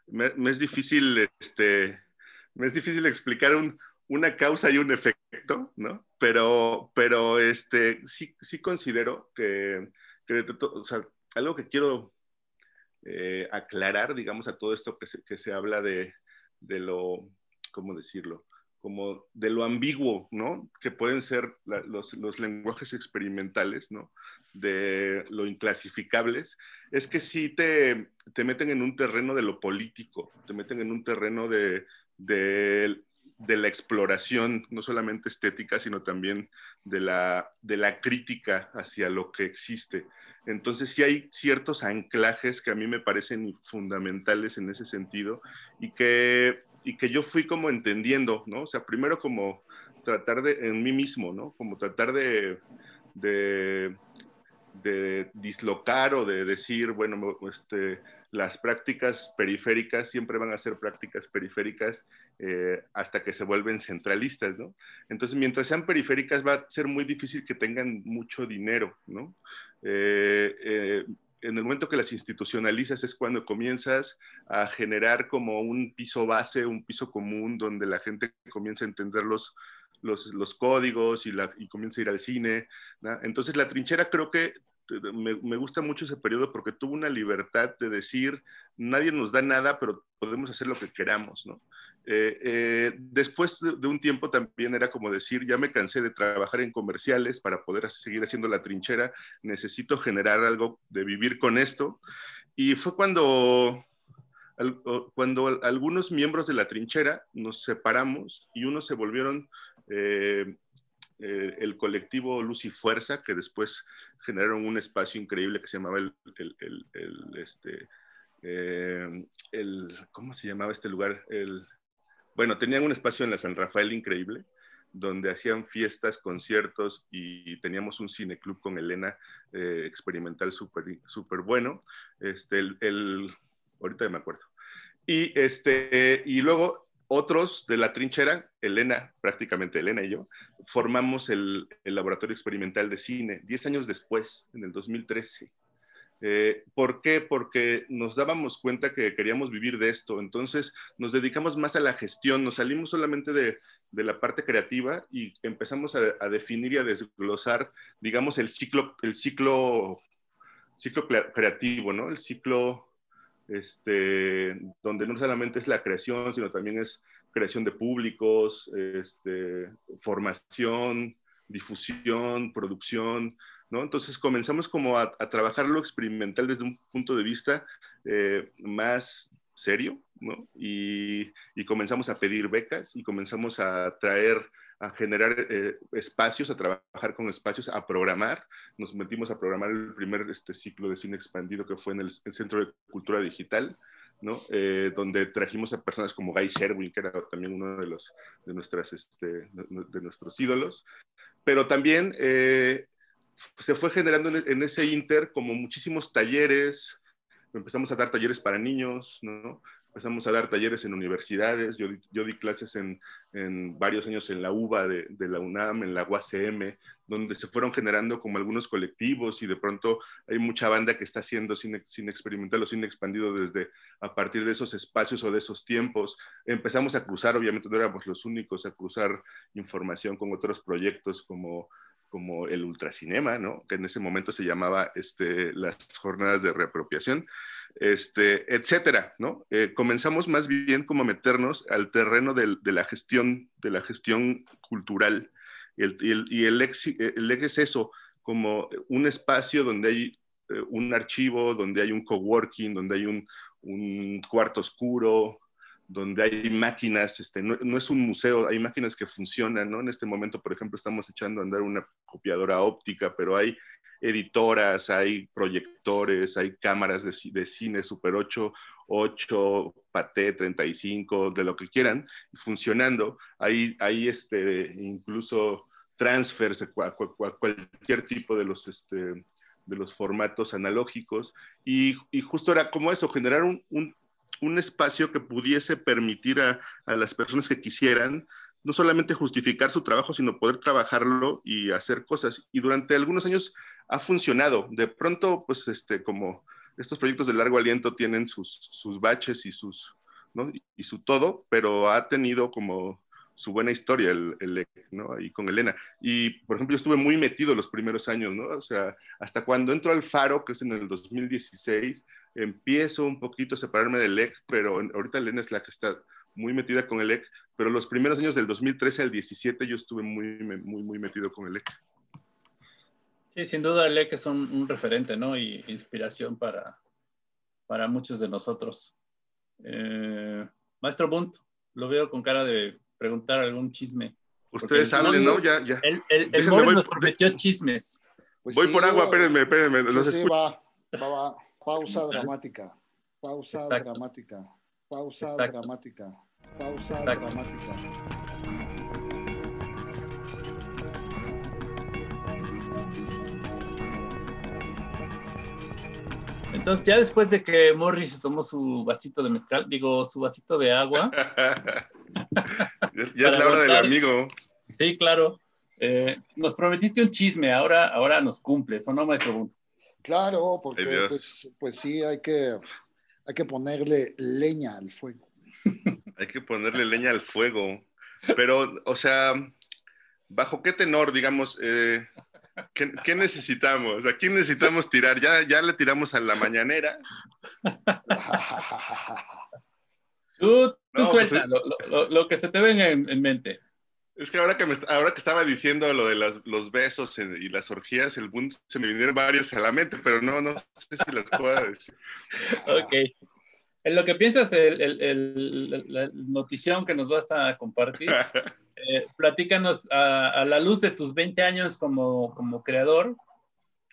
me, es difícil, este, es difícil explicar un, una causa y un efecto, ¿no? Pero, pero este, sí, sí considero que, que o sea, algo que quiero eh, aclarar, digamos, a todo esto que se, que se habla de, de lo, ¿cómo decirlo? como de lo ambiguo, ¿no? Que pueden ser los, los, lenguajes experimentales, ¿no? De lo inclasificables, es que sí te, te, meten en un terreno de lo político, te meten en un terreno de, de, la exploración, no solamente estética, sino también de la, de la crítica hacia lo que existe. Entonces sí hay ciertos anclajes que a mí me parecen fundamentales en ese sentido y que y que yo fui como entendiendo, ¿no? O sea, primero como tratar de, en mí mismo, ¿no? Como tratar de, de dislocar o de decir, bueno, este, las prácticas periféricas siempre van a ser prácticas periféricas eh, hasta que se vuelven centralistas, ¿no? Entonces, mientras sean periféricas, va a ser muy difícil que tengan mucho dinero, ¿no? Eh, eh, en el momento que las institucionalizas es cuando comienzas a generar como un piso base, un piso común, donde la gente comienza a entender los, los, códigos y, la, y comienza a ir al cine. Entonces la trinchera creo que me, gusta mucho ese periodo porque tuvo una libertad de decir, nadie nos da nada, pero podemos hacer lo que queramos. Eh, eh, después de, un tiempo también era como decir, ya me cansé de trabajar en comerciales para poder seguir haciendo la trinchera, necesito generar algo de vivir con esto. Y fue cuando, cuando algunos miembros de la trinchera nos separamos y unos se volvieron eh, el colectivo Luz y Fuerza, que después generaron un espacio increíble que se llamaba el, este, el, ¿cómo se llamaba este lugar? El, bueno, tenían un espacio en la San Rafael increíble, donde hacían fiestas, conciertos y teníamos un cineclub con Elena eh, experimental súper super bueno. Este, el, ahorita me acuerdo. Y, este, y luego otros de la trinchera, Elena, prácticamente Elena y yo, formamos el, el laboratorio experimental de cine, 10 años después, en el 2013. Eh, ¿Por qué? Porque nos dábamos cuenta que queríamos vivir de esto, entonces nos dedicamos más a la gestión, nos salimos solamente de, la parte creativa y empezamos a, definir y a desglosar, digamos, el ciclo, el ciclo, ciclo creativo, ¿no? El ciclo este, donde no solamente es la creación, sino también es creación de públicos, este, formación, difusión, producción, entonces comenzamos como a, trabajar lo experimental desde un punto de vista eh, más serio, Y, comenzamos a pedir becas y comenzamos a traer, a generar eh, espacios, a trabajar con espacios, a programar. Nos metimos a programar el primer este, ciclo de cine expandido que fue en el, Centro de Cultura Digital, ¿no? Eh, donde trajimos a personas como Guy Sherwin, que era también uno de, los, de, nuestras, este, de, nuestros ídolos, pero también se fue generando en ese inter como muchísimos talleres, empezamos a dar talleres para niños, ¿no? Empezamos a dar talleres en universidades, yo, yo di clases en, en, varios años en la UBA de, de, la UNAM, en la UACM, donde se fueron generando como algunos colectivos y de pronto hay mucha banda que está haciendo cine, cine experimental o cine expandido desde a partir de esos espacios o de esos tiempos. Empezamos a cruzar, obviamente no éramos los únicos, a cruzar información con otros proyectos como como el ultracinema, ¿no? que en ese momento se llamaba este, las jornadas de reapropiación. Este, etcétera, ¿no? Eh, comenzamos más bien como a meternos al terreno de la gestión, de la gestión cultural. Y el, y es eso, como un espacio donde hay eh, un archivo, donde hay un coworking, donde hay un, un cuarto oscuro, donde hay máquinas, este, no, no, es un museo, hay máquinas que funcionan, ¿no? En este momento, por ejemplo, estamos echando a andar una copiadora óptica, pero hay editoras, hay proyectores, hay cámaras de, cine Super 8, 8, Paté 35, de lo que quieran, funcionando. Hay, hay este, incluso transfers a, cualquier tipo de los, este, de los formatos analógicos. Y, y, justo era como eso, generar un, un, un espacio que pudiese permitir a, a las personas que quisieran no solamente justificar su trabajo, sino poder trabajarlo y hacer cosas. Y durante algunos años ha funcionado. De pronto, pues, este, como estos proyectos de largo aliento tienen sus, sus baches y sus, ¿no? Y, su todo, pero ha tenido como su buena historia el, el ¿no? Ahí con Elena. Y, por ejemplo, yo estuve muy metido los primeros años, ¿no? O sea, hasta cuando entro al Faro, que es en el 2016, empiezo un poquito a separarme del EC, pero ahorita Elena es la que está muy metida con el EC, pero los primeros años del 2013 al 17 yo estuve muy, muy, muy metido con el EC. Sí, sin duda el EC es un, un referente, ¿no? Y inspiración para, para muchos de nosotros. Eh, Maestro Bunt, lo veo con cara de preguntar algún chisme. Ustedes hablen, ¿no? Ya, ya. El, el, el Morris nos prometió chismes. Pues voy sí, por agua, espérenme, espérenme. Sí, Los sí, escucho. va, va, va. Pausa dramática. Pausa Exacto. dramática. Pausa Exacto. dramática. Pausa Exacto. dramática. Entonces, ya después de que Morris se tomó su vasito de mezcal, digo, su vasito de agua, <laughs> ya <laughs> es la hora del amigo. sí, claro, eh, nos prometiste un chisme, ahora, ahora nos cumples, ¿o no, maestro Bunt? Claro, porque Ay, pues, pues sí, hay que, hay que ponerle leña al fuego. Hay que ponerle leña al fuego. Pero, o sea, ¿bajo qué tenor, digamos, eh, ¿qué, qué necesitamos? ¿A quién necesitamos tirar? ¿Ya, ya le tiramos a la mañanera? Tú, tú No, pues suelta lo, lo- lo que se te venga en, en mente. Es que ahora que, me, ahora que estaba diciendo lo de las- los besos y las orgías, el boom se me vinieron varios a la mente, pero no, no sé si las puedo decir. Ok. En lo que piensas, el, el- el- la notición que nos vas a compartir, <laughs> eh, platícanos a, a la luz de tus 20 años como, como creador,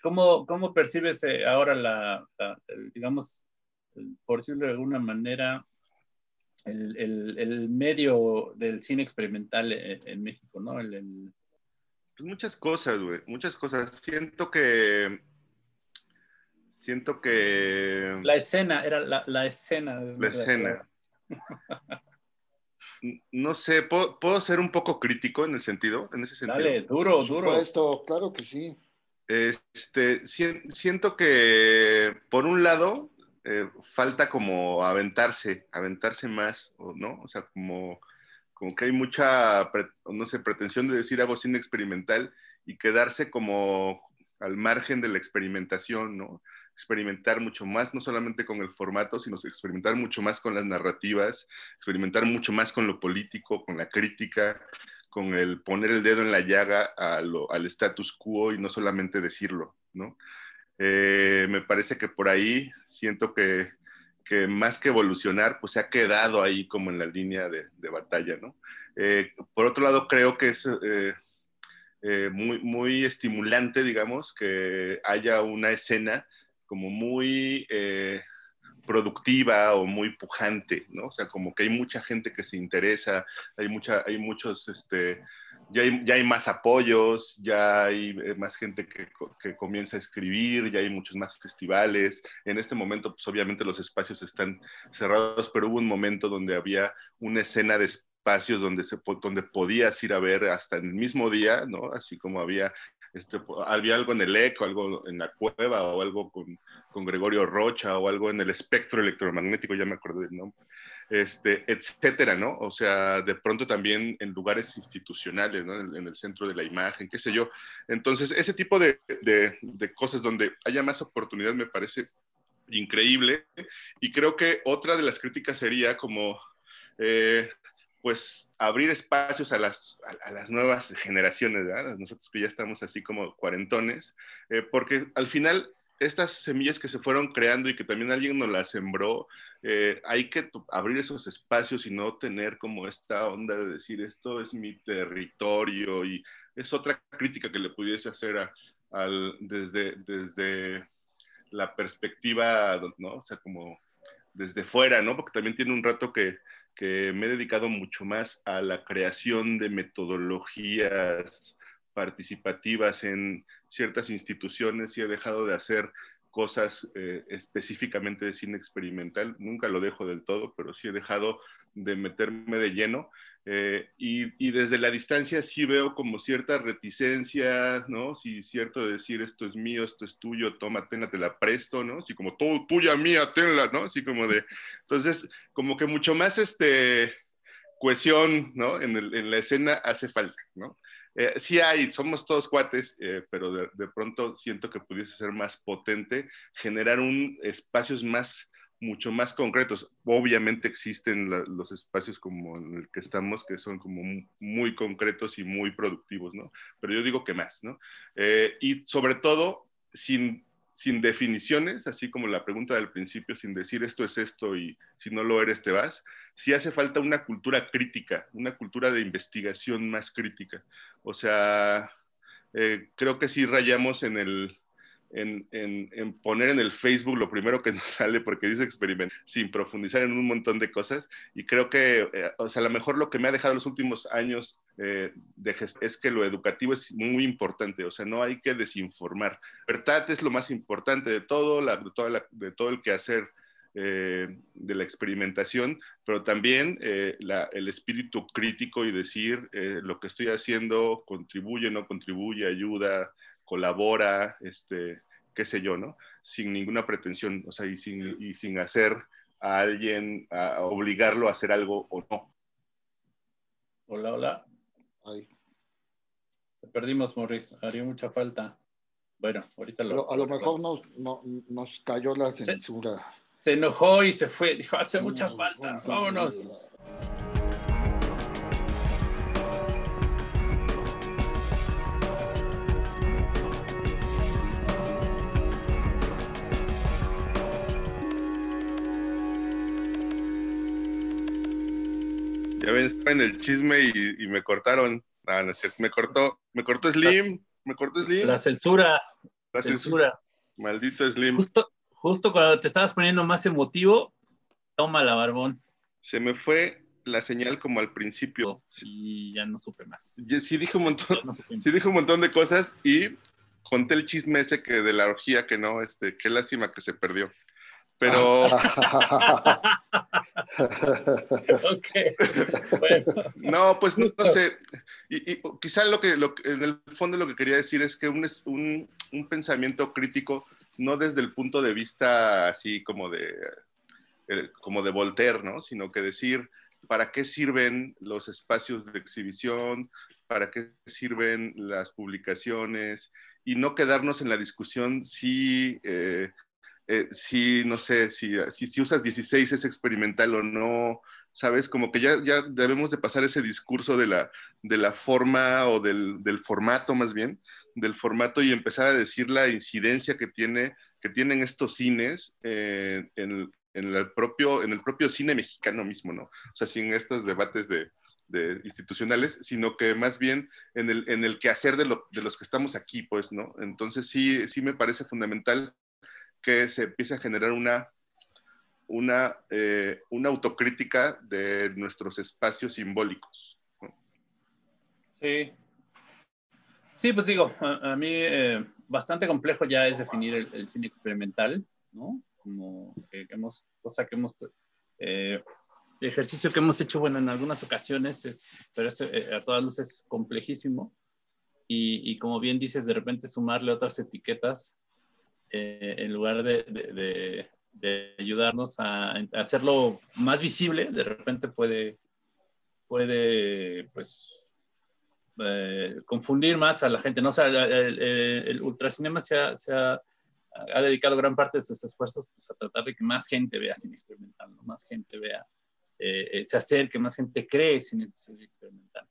¿cómo, cómo percibes eh, ahora la, digamos, por decirlo de alguna manera, el, el- el medio del cine experimental en, en México, ¿no? El- el- Pues muchas cosas, güey, muchas cosas. Siento que... Siento que... la escena, era la, la escena. La escena. No sé, ¿puedo, puedo ser un poco crítico en el sentido, en ese sentido? Dale, duro, Por duro. supuesto, claro que sí. Este, si- siento que por un lado eh, falta como aventarse, aventarse más, o ¿no? O sea, como, como que hay mucha, pre- no sé, pretensión de decir hago cine experimental y quedarse como al margen de la experimentación, ¿no? Experimentar mucho más, no solamente con el formato, sino experimentar mucho más con las narrativas, experimentar mucho más con lo político, con la crítica, con el poner el dedo en la llaga a lo- al status quo y no solamente decirlo, ¿no? Eh, me parece que por ahí siento que, que más que evolucionar, pues se ha quedado ahí como en la línea de, de batalla, ¿no? Eh, por otro lado, creo que es eh, muy, muy estimulante, digamos, que haya una escena como muy eh, productiva o muy pujante, ¿no? O sea, como que hay mucha gente que se interesa, hay, mucha, hay muchos, este, ya hay, ya hay más apoyos, ya hay eh, más gente que, que comienza a escribir, ya hay muchos más festivales. En este momento, pues obviamente los espacios están cerrados, pero hubo un momento donde había una escena de espacios donde, se, donde podías ir a ver hasta el mismo día, ¿no? Así como había, este, había algo en el ECO, algo en la cueva o algo con, con Gregorio Rocha o algo en el espectro electromagnético, ya me acordé del nombre este, etcétera, ¿no? O sea, de pronto también en lugares institucionales, ¿no? En, en el centro de la imagen, qué sé yo. Entonces, ese tipo de, de- de cosas donde haya más oportunidad me parece increíble. Y creo que otra de las críticas sería como, eh, pues, abrir espacios a las, a, las nuevas generaciones, ¿verdad? Nosotros que ya estamos así como cuarentones, eh, porque al final estas semillas que se fueron creando y que también alguien nos las sembró, eh, hay que abrir esos espacios y no tener como esta onda de decir esto es mi territorio y es otra crítica que le pudiese hacer a, al, desde, desde la perspectiva, ¿no? O sea, como desde fuera, ¿no? Porque también tiene un rato que, que me he dedicado mucho más a la creación de metodologías participativas en ciertas instituciones y he dejado de hacer cosas eh, específicamente de cine experimental. Nunca lo dejo del todo, pero sí he dejado de meterme de lleno. Eh, y, desde la distancia sí veo como cierta reticencia, ¿no? Sí, cierto decir esto es mío, esto es tuyo, toma, tenla, te la presto, ¿no? Así como todo tuya, mía, tenla, ¿no? Así como de, entonces, como que mucho más este cohesión, ¿no? En, en la escena hace falta, ¿no? Eh, sí hay, somos todos cuates, eh, pero de, pronto siento que pudiese ser más potente, generar un espacios más, mucho más concretos. Obviamente existen los espacios como en el que estamos, que son como muy concretos y muy productivos, ¿no? Pero yo digo que más, ¿no? Eh, y sobre todo, sin sin definiciones, así como la pregunta del principio, sin decir esto es esto y si no lo eres te vas, sí hace falta una cultura crítica, una cultura de investigación más crítica. O sea, eh, creo que sí rayamos en el, en, poner en el Facebook lo primero que <laughs> nos sale porque dice experimento, sin profundizar en un montón de cosas. Y creo que, eh, o sea, a lo mejor lo que me ha dejado los últimos años eh, de es que lo educativo es muy importante, o sea, no hay que desinformar. Verdad es lo más importante de todo, la, de, toda de todo el quehacer. Eh, de la experimentación, pero también el espíritu crítico y decir lo que estoy haciendo contribuye, no contribuye, ayuda, colabora, este, qué sé yo, ¿no? Sin ninguna pretensión, o sea, y sin, y sin hacer a alguien, a obligarlo a hacer algo o no. Hola, hola. Ay. Te perdimos, Morris. Haría mucha falta. Bueno, ahorita lo. a lo mejor nos, nos, cayó la censura. Se, enojó y se fue. Dijo, hace mucha falta. Vámonos. Ya ven, estaba en el chisme y, me cortaron. Ah, no, Me cortó, me cortó Slim, me cortó Slim. La censura. La censura. Maldito Slim. Justo, justo cuando te estabas poniendo más emotivo, toma la barbón. Se me fue la señal como al principio. Y ya no supe más. Sí dije un montón, sí dije un montón de cosas y conté el chisme ese que de la orgía que no, este, qué lástima que se perdió. Pero. <laughs> No, pues no, sé. Y, quizá lo que, en el fondo lo que quería decir es que un, un, un, pensamiento crítico, no desde el punto de vista así como de, eh, como de Voltaire, ¿no? Sino que decir, ¿para qué sirven los espacios de exhibición? ¿Para qué sirven las publicaciones? Y no quedarnos en la discusión si. Eh, eh, si, no sé, si, si, usas 16 es experimental o no, ¿sabes? Como que ya, ya debemos de pasar ese discurso de la, de la forma o del, del, formato más bien, del formato y empezar a decir la incidencia que, tiene, que tienen estos cines eh, en, en, el propio, en el propio cine mexicano mismo, ¿no? O sea, sin estos debates de, de institucionales, sino que más bien en el, en el quehacer de, lo, de los que estamos aquí, pues, ¿no? Entonces sí, sí me parece fundamental que se empiece a generar una, una, eh, una autocrítica de nuestros espacios simbólicos. Sí. Sí, pues digo, a, mí eh, bastante complejo ya es definir el, cine experimental, ¿no? Como que hemos, cosa que hemos, eh, el ejercicio que hemos hecho, bueno, en algunas ocasiones, es, pero a todas luces es complejísimo. Y, y, como bien dices, de repente sumarle otras etiquetas eh, en lugar de, ayudarnos a, hacerlo más visible, de repente puede, pues, eh, confundir más a la gente. ¿no? Sea, el, ultracinema se ha, dedicado gran parte de sus esfuerzos pues, a tratar de que más gente vea cine experimental, ¿no? más gente vea, eh, eh, se acerque, más gente cree cine, cine experimental.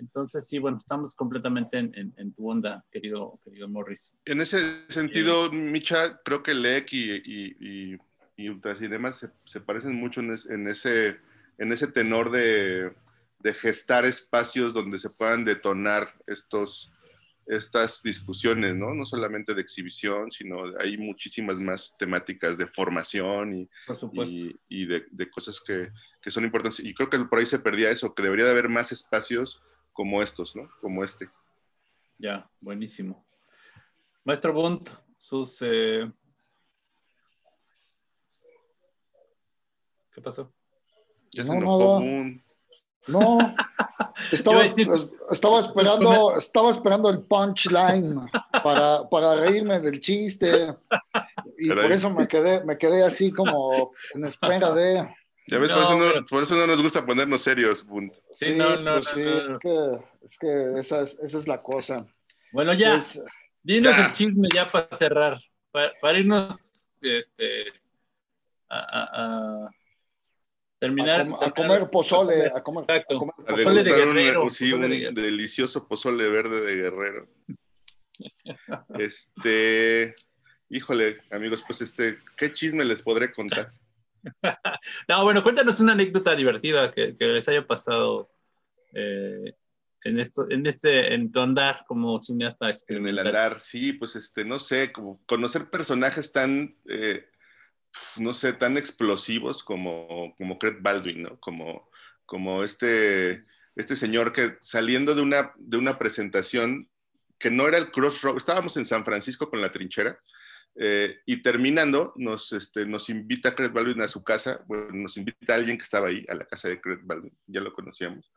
Entonces, sí, bueno, estamos completamente en, en, tu onda, querido, querido Morris. En ese sentido, Micha, creo que LEC y, y, y, y Ultracinema se, se, parecen mucho en, es, en, ese, en ese tenor de, de gestar espacios donde se puedan detonar estos, estas discusiones, ¿no? No solamente de exhibición, sino hay muchísimas más temáticas de formación y, y, y de, de, cosas que, que, son importantes. Y creo que por ahí se perdía eso, que debería de haber más espacios como estos, ¿no? Como este. Ya, buenísimo. Maestro Bunt, sus... Eh... ¿Qué pasó? Ya no, enojó Bunt. No, <laughs> estaba, estaba, esperando, estaba esperando el punchline para, para reírme del chiste y Caray. por eso me quedé, me quedé así como en espera de... Ya ves, no, por, eso no, pero... por, eso no, nos gusta ponernos serios, Bunt. Sí, sí, no, no, pues sí es que, es que esa, es, esa es la cosa. Bueno, ya, pues, dinos ya. el chisme ya para cerrar, para, para irnos este, a, a, a terminar. A, com a, comer pozole. A comer, Exacto. A comer pozole de guerrero. Un, sí, pozole un de guerrero. delicioso pozole verde de guerrero. <laughs> este, híjole, amigos, pues este, ¿qué chisme les podré contar? <laughs> no, bueno, cuéntanos una anécdota divertida que, que les haya pasado eh, en esto, en este, en tu andar como cineasta En el andar, sí, pues este, no sé, como conocer personajes tan eh, no sé, tan explosivos como, como Craig Baldwin, ¿no? Como, como este, este señor que saliendo de una, de una presentación que no era el Crossroad, estábamos en San Francisco con la trinchera, eh, y terminando, nos, este, nos invita Craig Baldwin a su casa, bueno, nos invita a alguien que estaba ahí, a la casa de Craig Baldwin, ya lo conocíamos.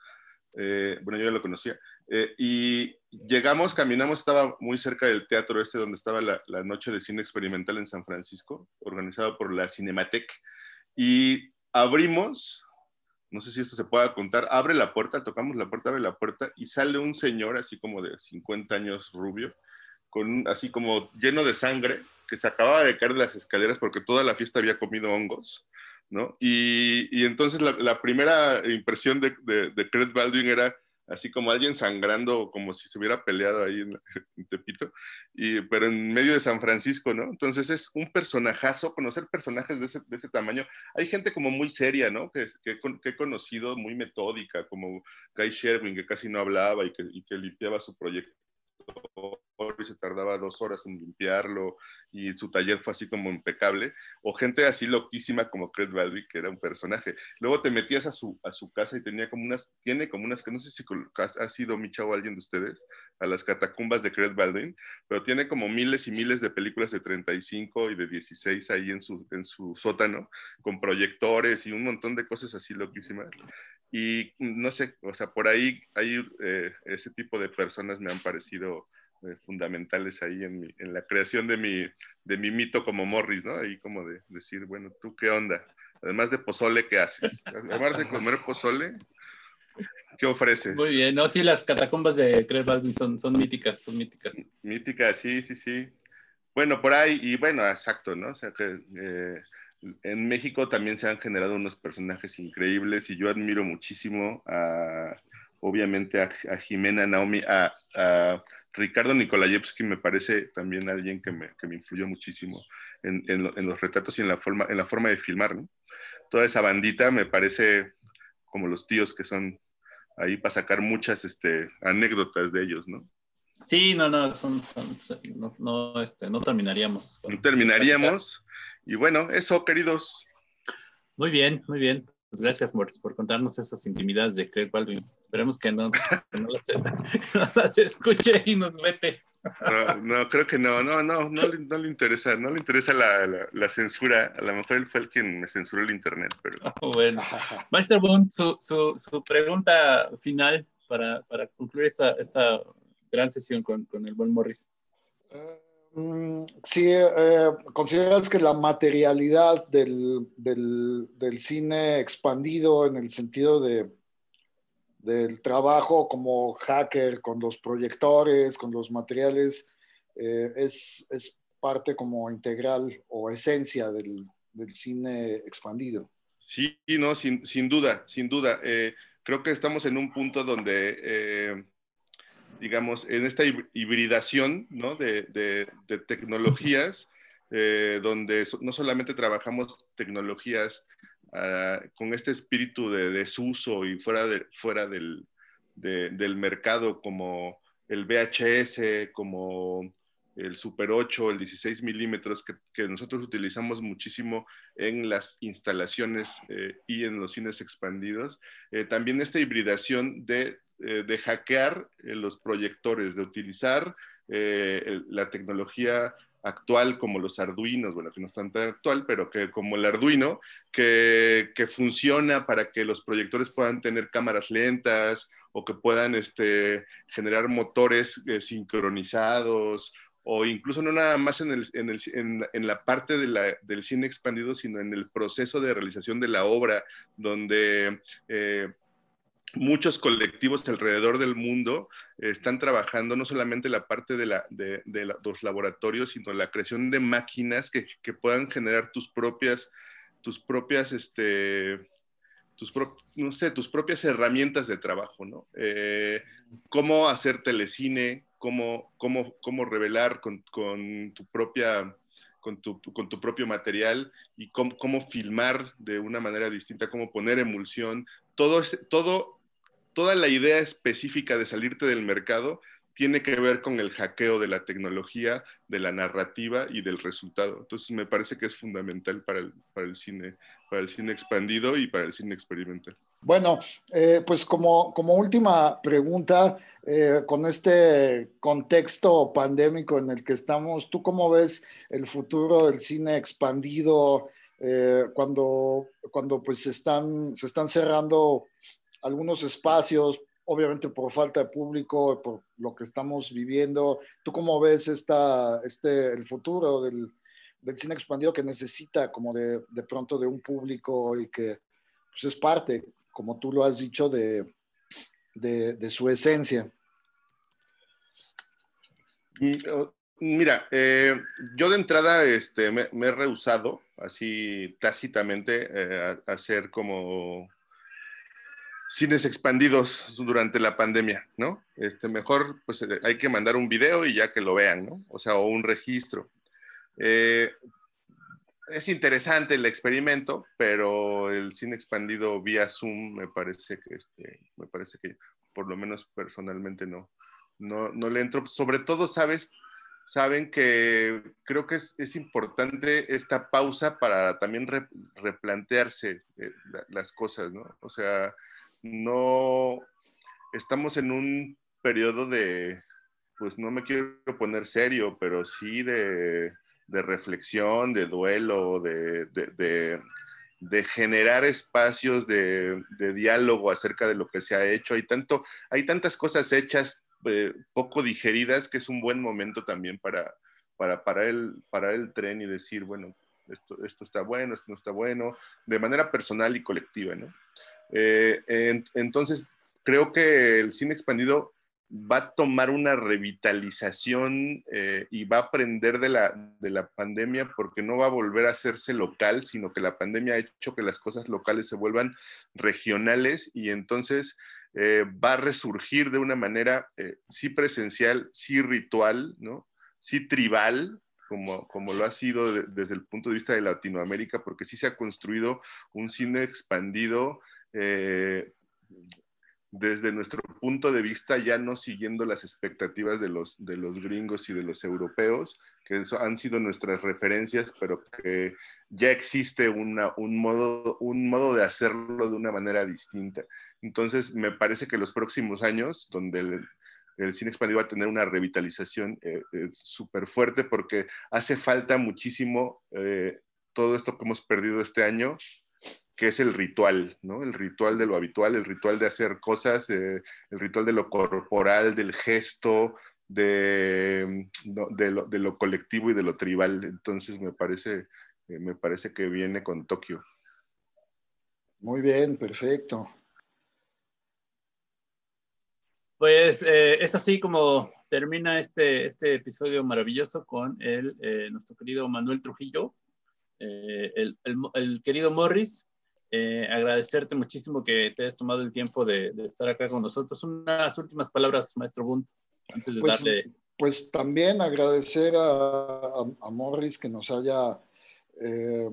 Eh, bueno, yo ya lo conocía. Eh, y llegamos, caminamos, estaba muy cerca del teatro este donde estaba la, la, noche de cine experimental en San Francisco, organizado por la Cinematec. Y abrimos, no sé si esto se pueda contar, abre la puerta, tocamos la puerta, abre la puerta y sale un señor así como de 50 años rubio, con así como lleno de sangre, que se acababa de caer de las escaleras porque toda la fiesta había comido hongos. ¿no? Y, entonces la, primera impresión de, de, de Craig Baldwin era así como alguien sangrando, como si se hubiera peleado ahí en, <laughs> en, Tepito, y, pero en medio de San Francisco, ¿no? Entonces es un personajazo, conocer personajes de ese, de ese tamaño. Hay gente como muy seria, ¿no? Que, que, que, he conocido, muy metódica, como Guy Sherwin, que casi no hablaba y que, y que limpiaba su proyecto y se tardaba dos horas en limpiarlo y su taller fue así como impecable, o gente así loquísima como Craig Baldwin, que era un personaje. Luego te metías a su, a su casa y tenía como unas, tiene como unas, que no sé si ha sido Micha o alguien de ustedes, a las catacumbas de Craig Baldwin, pero tiene como miles y miles de películas de 35 y de 16 ahí en su, en su sótano, con proyectores y un montón de cosas así loquísimas. Y no sé, o sea, por ahí, ahí eh, ese tipo de personas me han parecido eh, fundamentales ahí en, mi, en, la creación de mi, de mi mito como Morris, ¿no? Ahí como de decir, bueno, ¿tú qué onda? Además de pozole, ¿qué haces? <laughs> Además de comer pozole, ¿qué ofreces? Muy bien, no, sí, las catacumbas de Craig Baldwin son, son míticas, son míticas. Míticas, sí, sí, sí. Bueno, por ahí, y bueno, exacto, ¿no? O sea, que eh, en México también se han generado unos personajes increíbles y yo admiro muchísimo a, obviamente, a, Jimena Naomi, a, a, Ricardo Nikolayevsky me parece también alguien que me, que me influyó muchísimo en, en, en, los retratos y en la forma, en la forma de filmar, ¿no? Toda esa bandita me parece como los tíos que son ahí para sacar muchas este, anécdotas de ellos, ¿no? Sí, no, no, son, son, son no, no, este, no terminaríamos. No terminaríamos. Y bueno, eso, queridos. Muy bien, muy bien. Pues gracias, Morris, por contarnos esas intimidades de Craig Baldwin. Esperemos que no, que no, las, <laughs> no las, escuche y nos vete. No, no, creo que no, no, no, no, le, no le interesa, no le interesa la, la, la, censura. A lo mejor él fue el quien me censuró el internet, pero. Oh, bueno. Maestro Bond, su, su, su, pregunta final para, para concluir esta, esta gran sesión con, con el buen Morris. Uh, sí, eh, ¿consideras que la materialidad del, del, del, cine expandido en el sentido de, del trabajo como hacker con los proyectores, con los materiales, eh, es, es, parte como integral o esencia del, del cine expandido. Sí, no, sin, sin duda, sin duda. Eh, creo que estamos en un punto donde, eh, digamos, en esta hibridación ¿no? de, de, tecnologías, eh, donde no solamente trabajamos tecnologías uh, con este espíritu de desuso y fuera, de, fuera del, del mercado como el VHS, como el Super 8, el 16 milímetros, que, que, nosotros utilizamos muchísimo en las instalaciones eh, y en los cines expandidos. Eh, también esta hibridación de, eh, de hackear eh, los proyectores, de utilizar eh, la tecnología actual como los arduinos, bueno, que no están tan actual, pero que como el arduino, que, que funciona para que los proyectores puedan tener cámaras lentas o que puedan este, generar motores sincronizados o incluso no nada más en, el, en, el, en, la parte del cine expandido, sino en el proceso de realización de la obra, donde muchos colectivos alrededor del mundo están trabajando no solamente la parte de, la, los laboratorios, sino la creación de máquinas que, que puedan generar tus propias, tus propias, este, tus, no sé, tus propias herramientas de trabajo, ¿no? Eh, cómo hacer telecine, cómo, cómo, cómo revelar con, con tu propia con tu, con tu, propio material y cómo, cómo, filmar de una manera distinta, cómo poner emulsión. Todo, todo, toda la idea específica de salirte del mercado tiene que ver con el hackeo de la tecnología, de la narrativa y del resultado. Entonces me parece que es fundamental para el, para el cine, para el cine expandido y para el cine experimental. Bueno, eh, pues como, como, última pregunta, eh, con este contexto pandémico en el que estamos, ¿tú cómo ves el futuro del cine expandido eh, cuando, cuando pues están, se están cerrando algunos espacios, obviamente por falta de público, por lo que estamos viviendo? ¿Tú cómo ves esta, este, el futuro del, cine expandido que necesita como de, pronto de un público y que pues, es parte como tú lo has dicho, de, de, su esencia. Mira, eh, yo de entrada este, me, me, he rehusado así tácitamente eh, a, a, hacer como cines expandidos durante la pandemia, ¿no? Este, mejor pues hay que mandar un video y ya que lo vean, ¿no? O sea, o un registro. Eh, es interesante el experimento, pero el cine expandido vía Zoom me parece que, este, me parece que por lo menos personalmente no, no, no le entro. Sobre todo, sabes, saben que creo que es, es importante esta pausa para también re, replantearse eh, la, las cosas, ¿no? O sea, no estamos en un periodo de, pues no me quiero poner serio, pero sí de de reflexión, de duelo, de, de, de, de generar espacios de, diálogo acerca de lo que se ha hecho. Hay, tanto, hay tantas cosas hechas, eh, poco digeridas, que es un buen momento también para, para parar, el, parar el tren y decir, bueno, esto, esto está bueno, esto no está bueno, de manera personal y colectiva, ¿no? Eh, en, entonces, creo que el cine expandido va a tomar una revitalización eh, y va a aprender de la, de la pandemia porque no va a volver a hacerse local, sino que la pandemia ha hecho que las cosas locales se vuelvan regionales y entonces eh, va a resurgir de una manera sí presencial, sí ritual, ¿no? sí tribal, como, como, lo ha sido de, desde el punto de vista de Latinoamérica, porque sí se ha construido un cine expandido eh, desde nuestro punto de vista, ya no siguiendo las expectativas de los, de los gringos y de los europeos, que han sido nuestras referencias, pero que ya existe una, un, modo, un modo de hacerlo de una manera distinta. Entonces, me parece que los próximos años, donde el, el cine expandido va a tener una revitalización eh, eh, súper fuerte, porque hace falta muchísimo eh, todo esto que hemos perdido este año, que es el ritual, ¿no? El ritual de lo habitual, el ritual de hacer cosas, eh, el ritual de lo corporal, del gesto, de, no, de, lo, de, lo, colectivo y de lo tribal. Entonces me parece, eh, me parece que viene con Tokio. Muy bien, perfecto. Pues eh, es así como termina este, este episodio maravilloso con el, eh, nuestro querido Manuel Trujillo, eh, el, el, el, querido Morris. Eh, agradecerte muchísimo que te hayas tomado el tiempo de, de, estar acá con nosotros. Unas últimas palabras, maestro Bunt, antes de pues, darle. Pues también agradecer a, a, a Morris que nos haya, eh,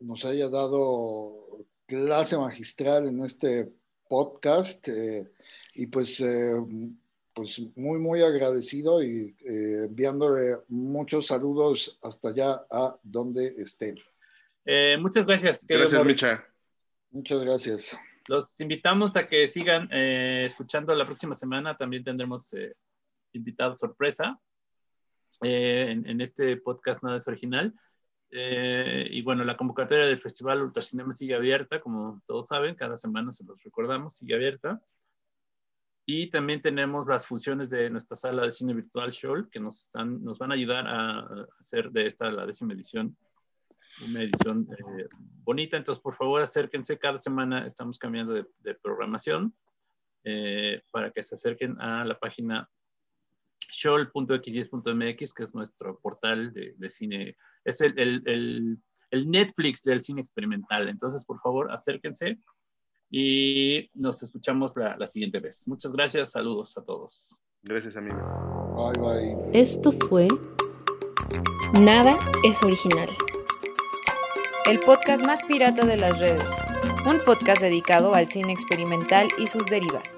nos haya dado clase magistral en este podcast eh, y pues, eh, pues muy, muy agradecido y eh, enviándole muchos saludos hasta allá a donde estén. Eh, muchas gracias. Gracias, Morris. Micha. Muchas gracias. Los invitamos a que sigan eh, escuchando la próxima semana. También tendremos eh, invitados sorpresa eh, en, este podcast Nada es Original. Eh, y bueno, la convocatoria del Festival Ultracinema sigue abierta, como todos saben, cada semana se los recordamos, sigue abierta. Y también tenemos las funciones de nuestra sala de cine virtual Show, que nos, están, nos van a ayudar a hacer de esta la décima edición una edición eh, bonita. Entonces, por favor, acérquense. Cada semana estamos cambiando de, de programación eh, para que se acerquen a la página show.x10.mx, que es nuestro portal de, de cine. Es el, el, el, el, Netflix del cine experimental. Entonces, por favor, acérquense y nos escuchamos la, la siguiente vez. Muchas gracias. Saludos a todos. Gracias, amigos. Bye, bye. Esto fue Nada es original el podcast más pirata de las redes, un podcast dedicado al cine experimental y sus derivas.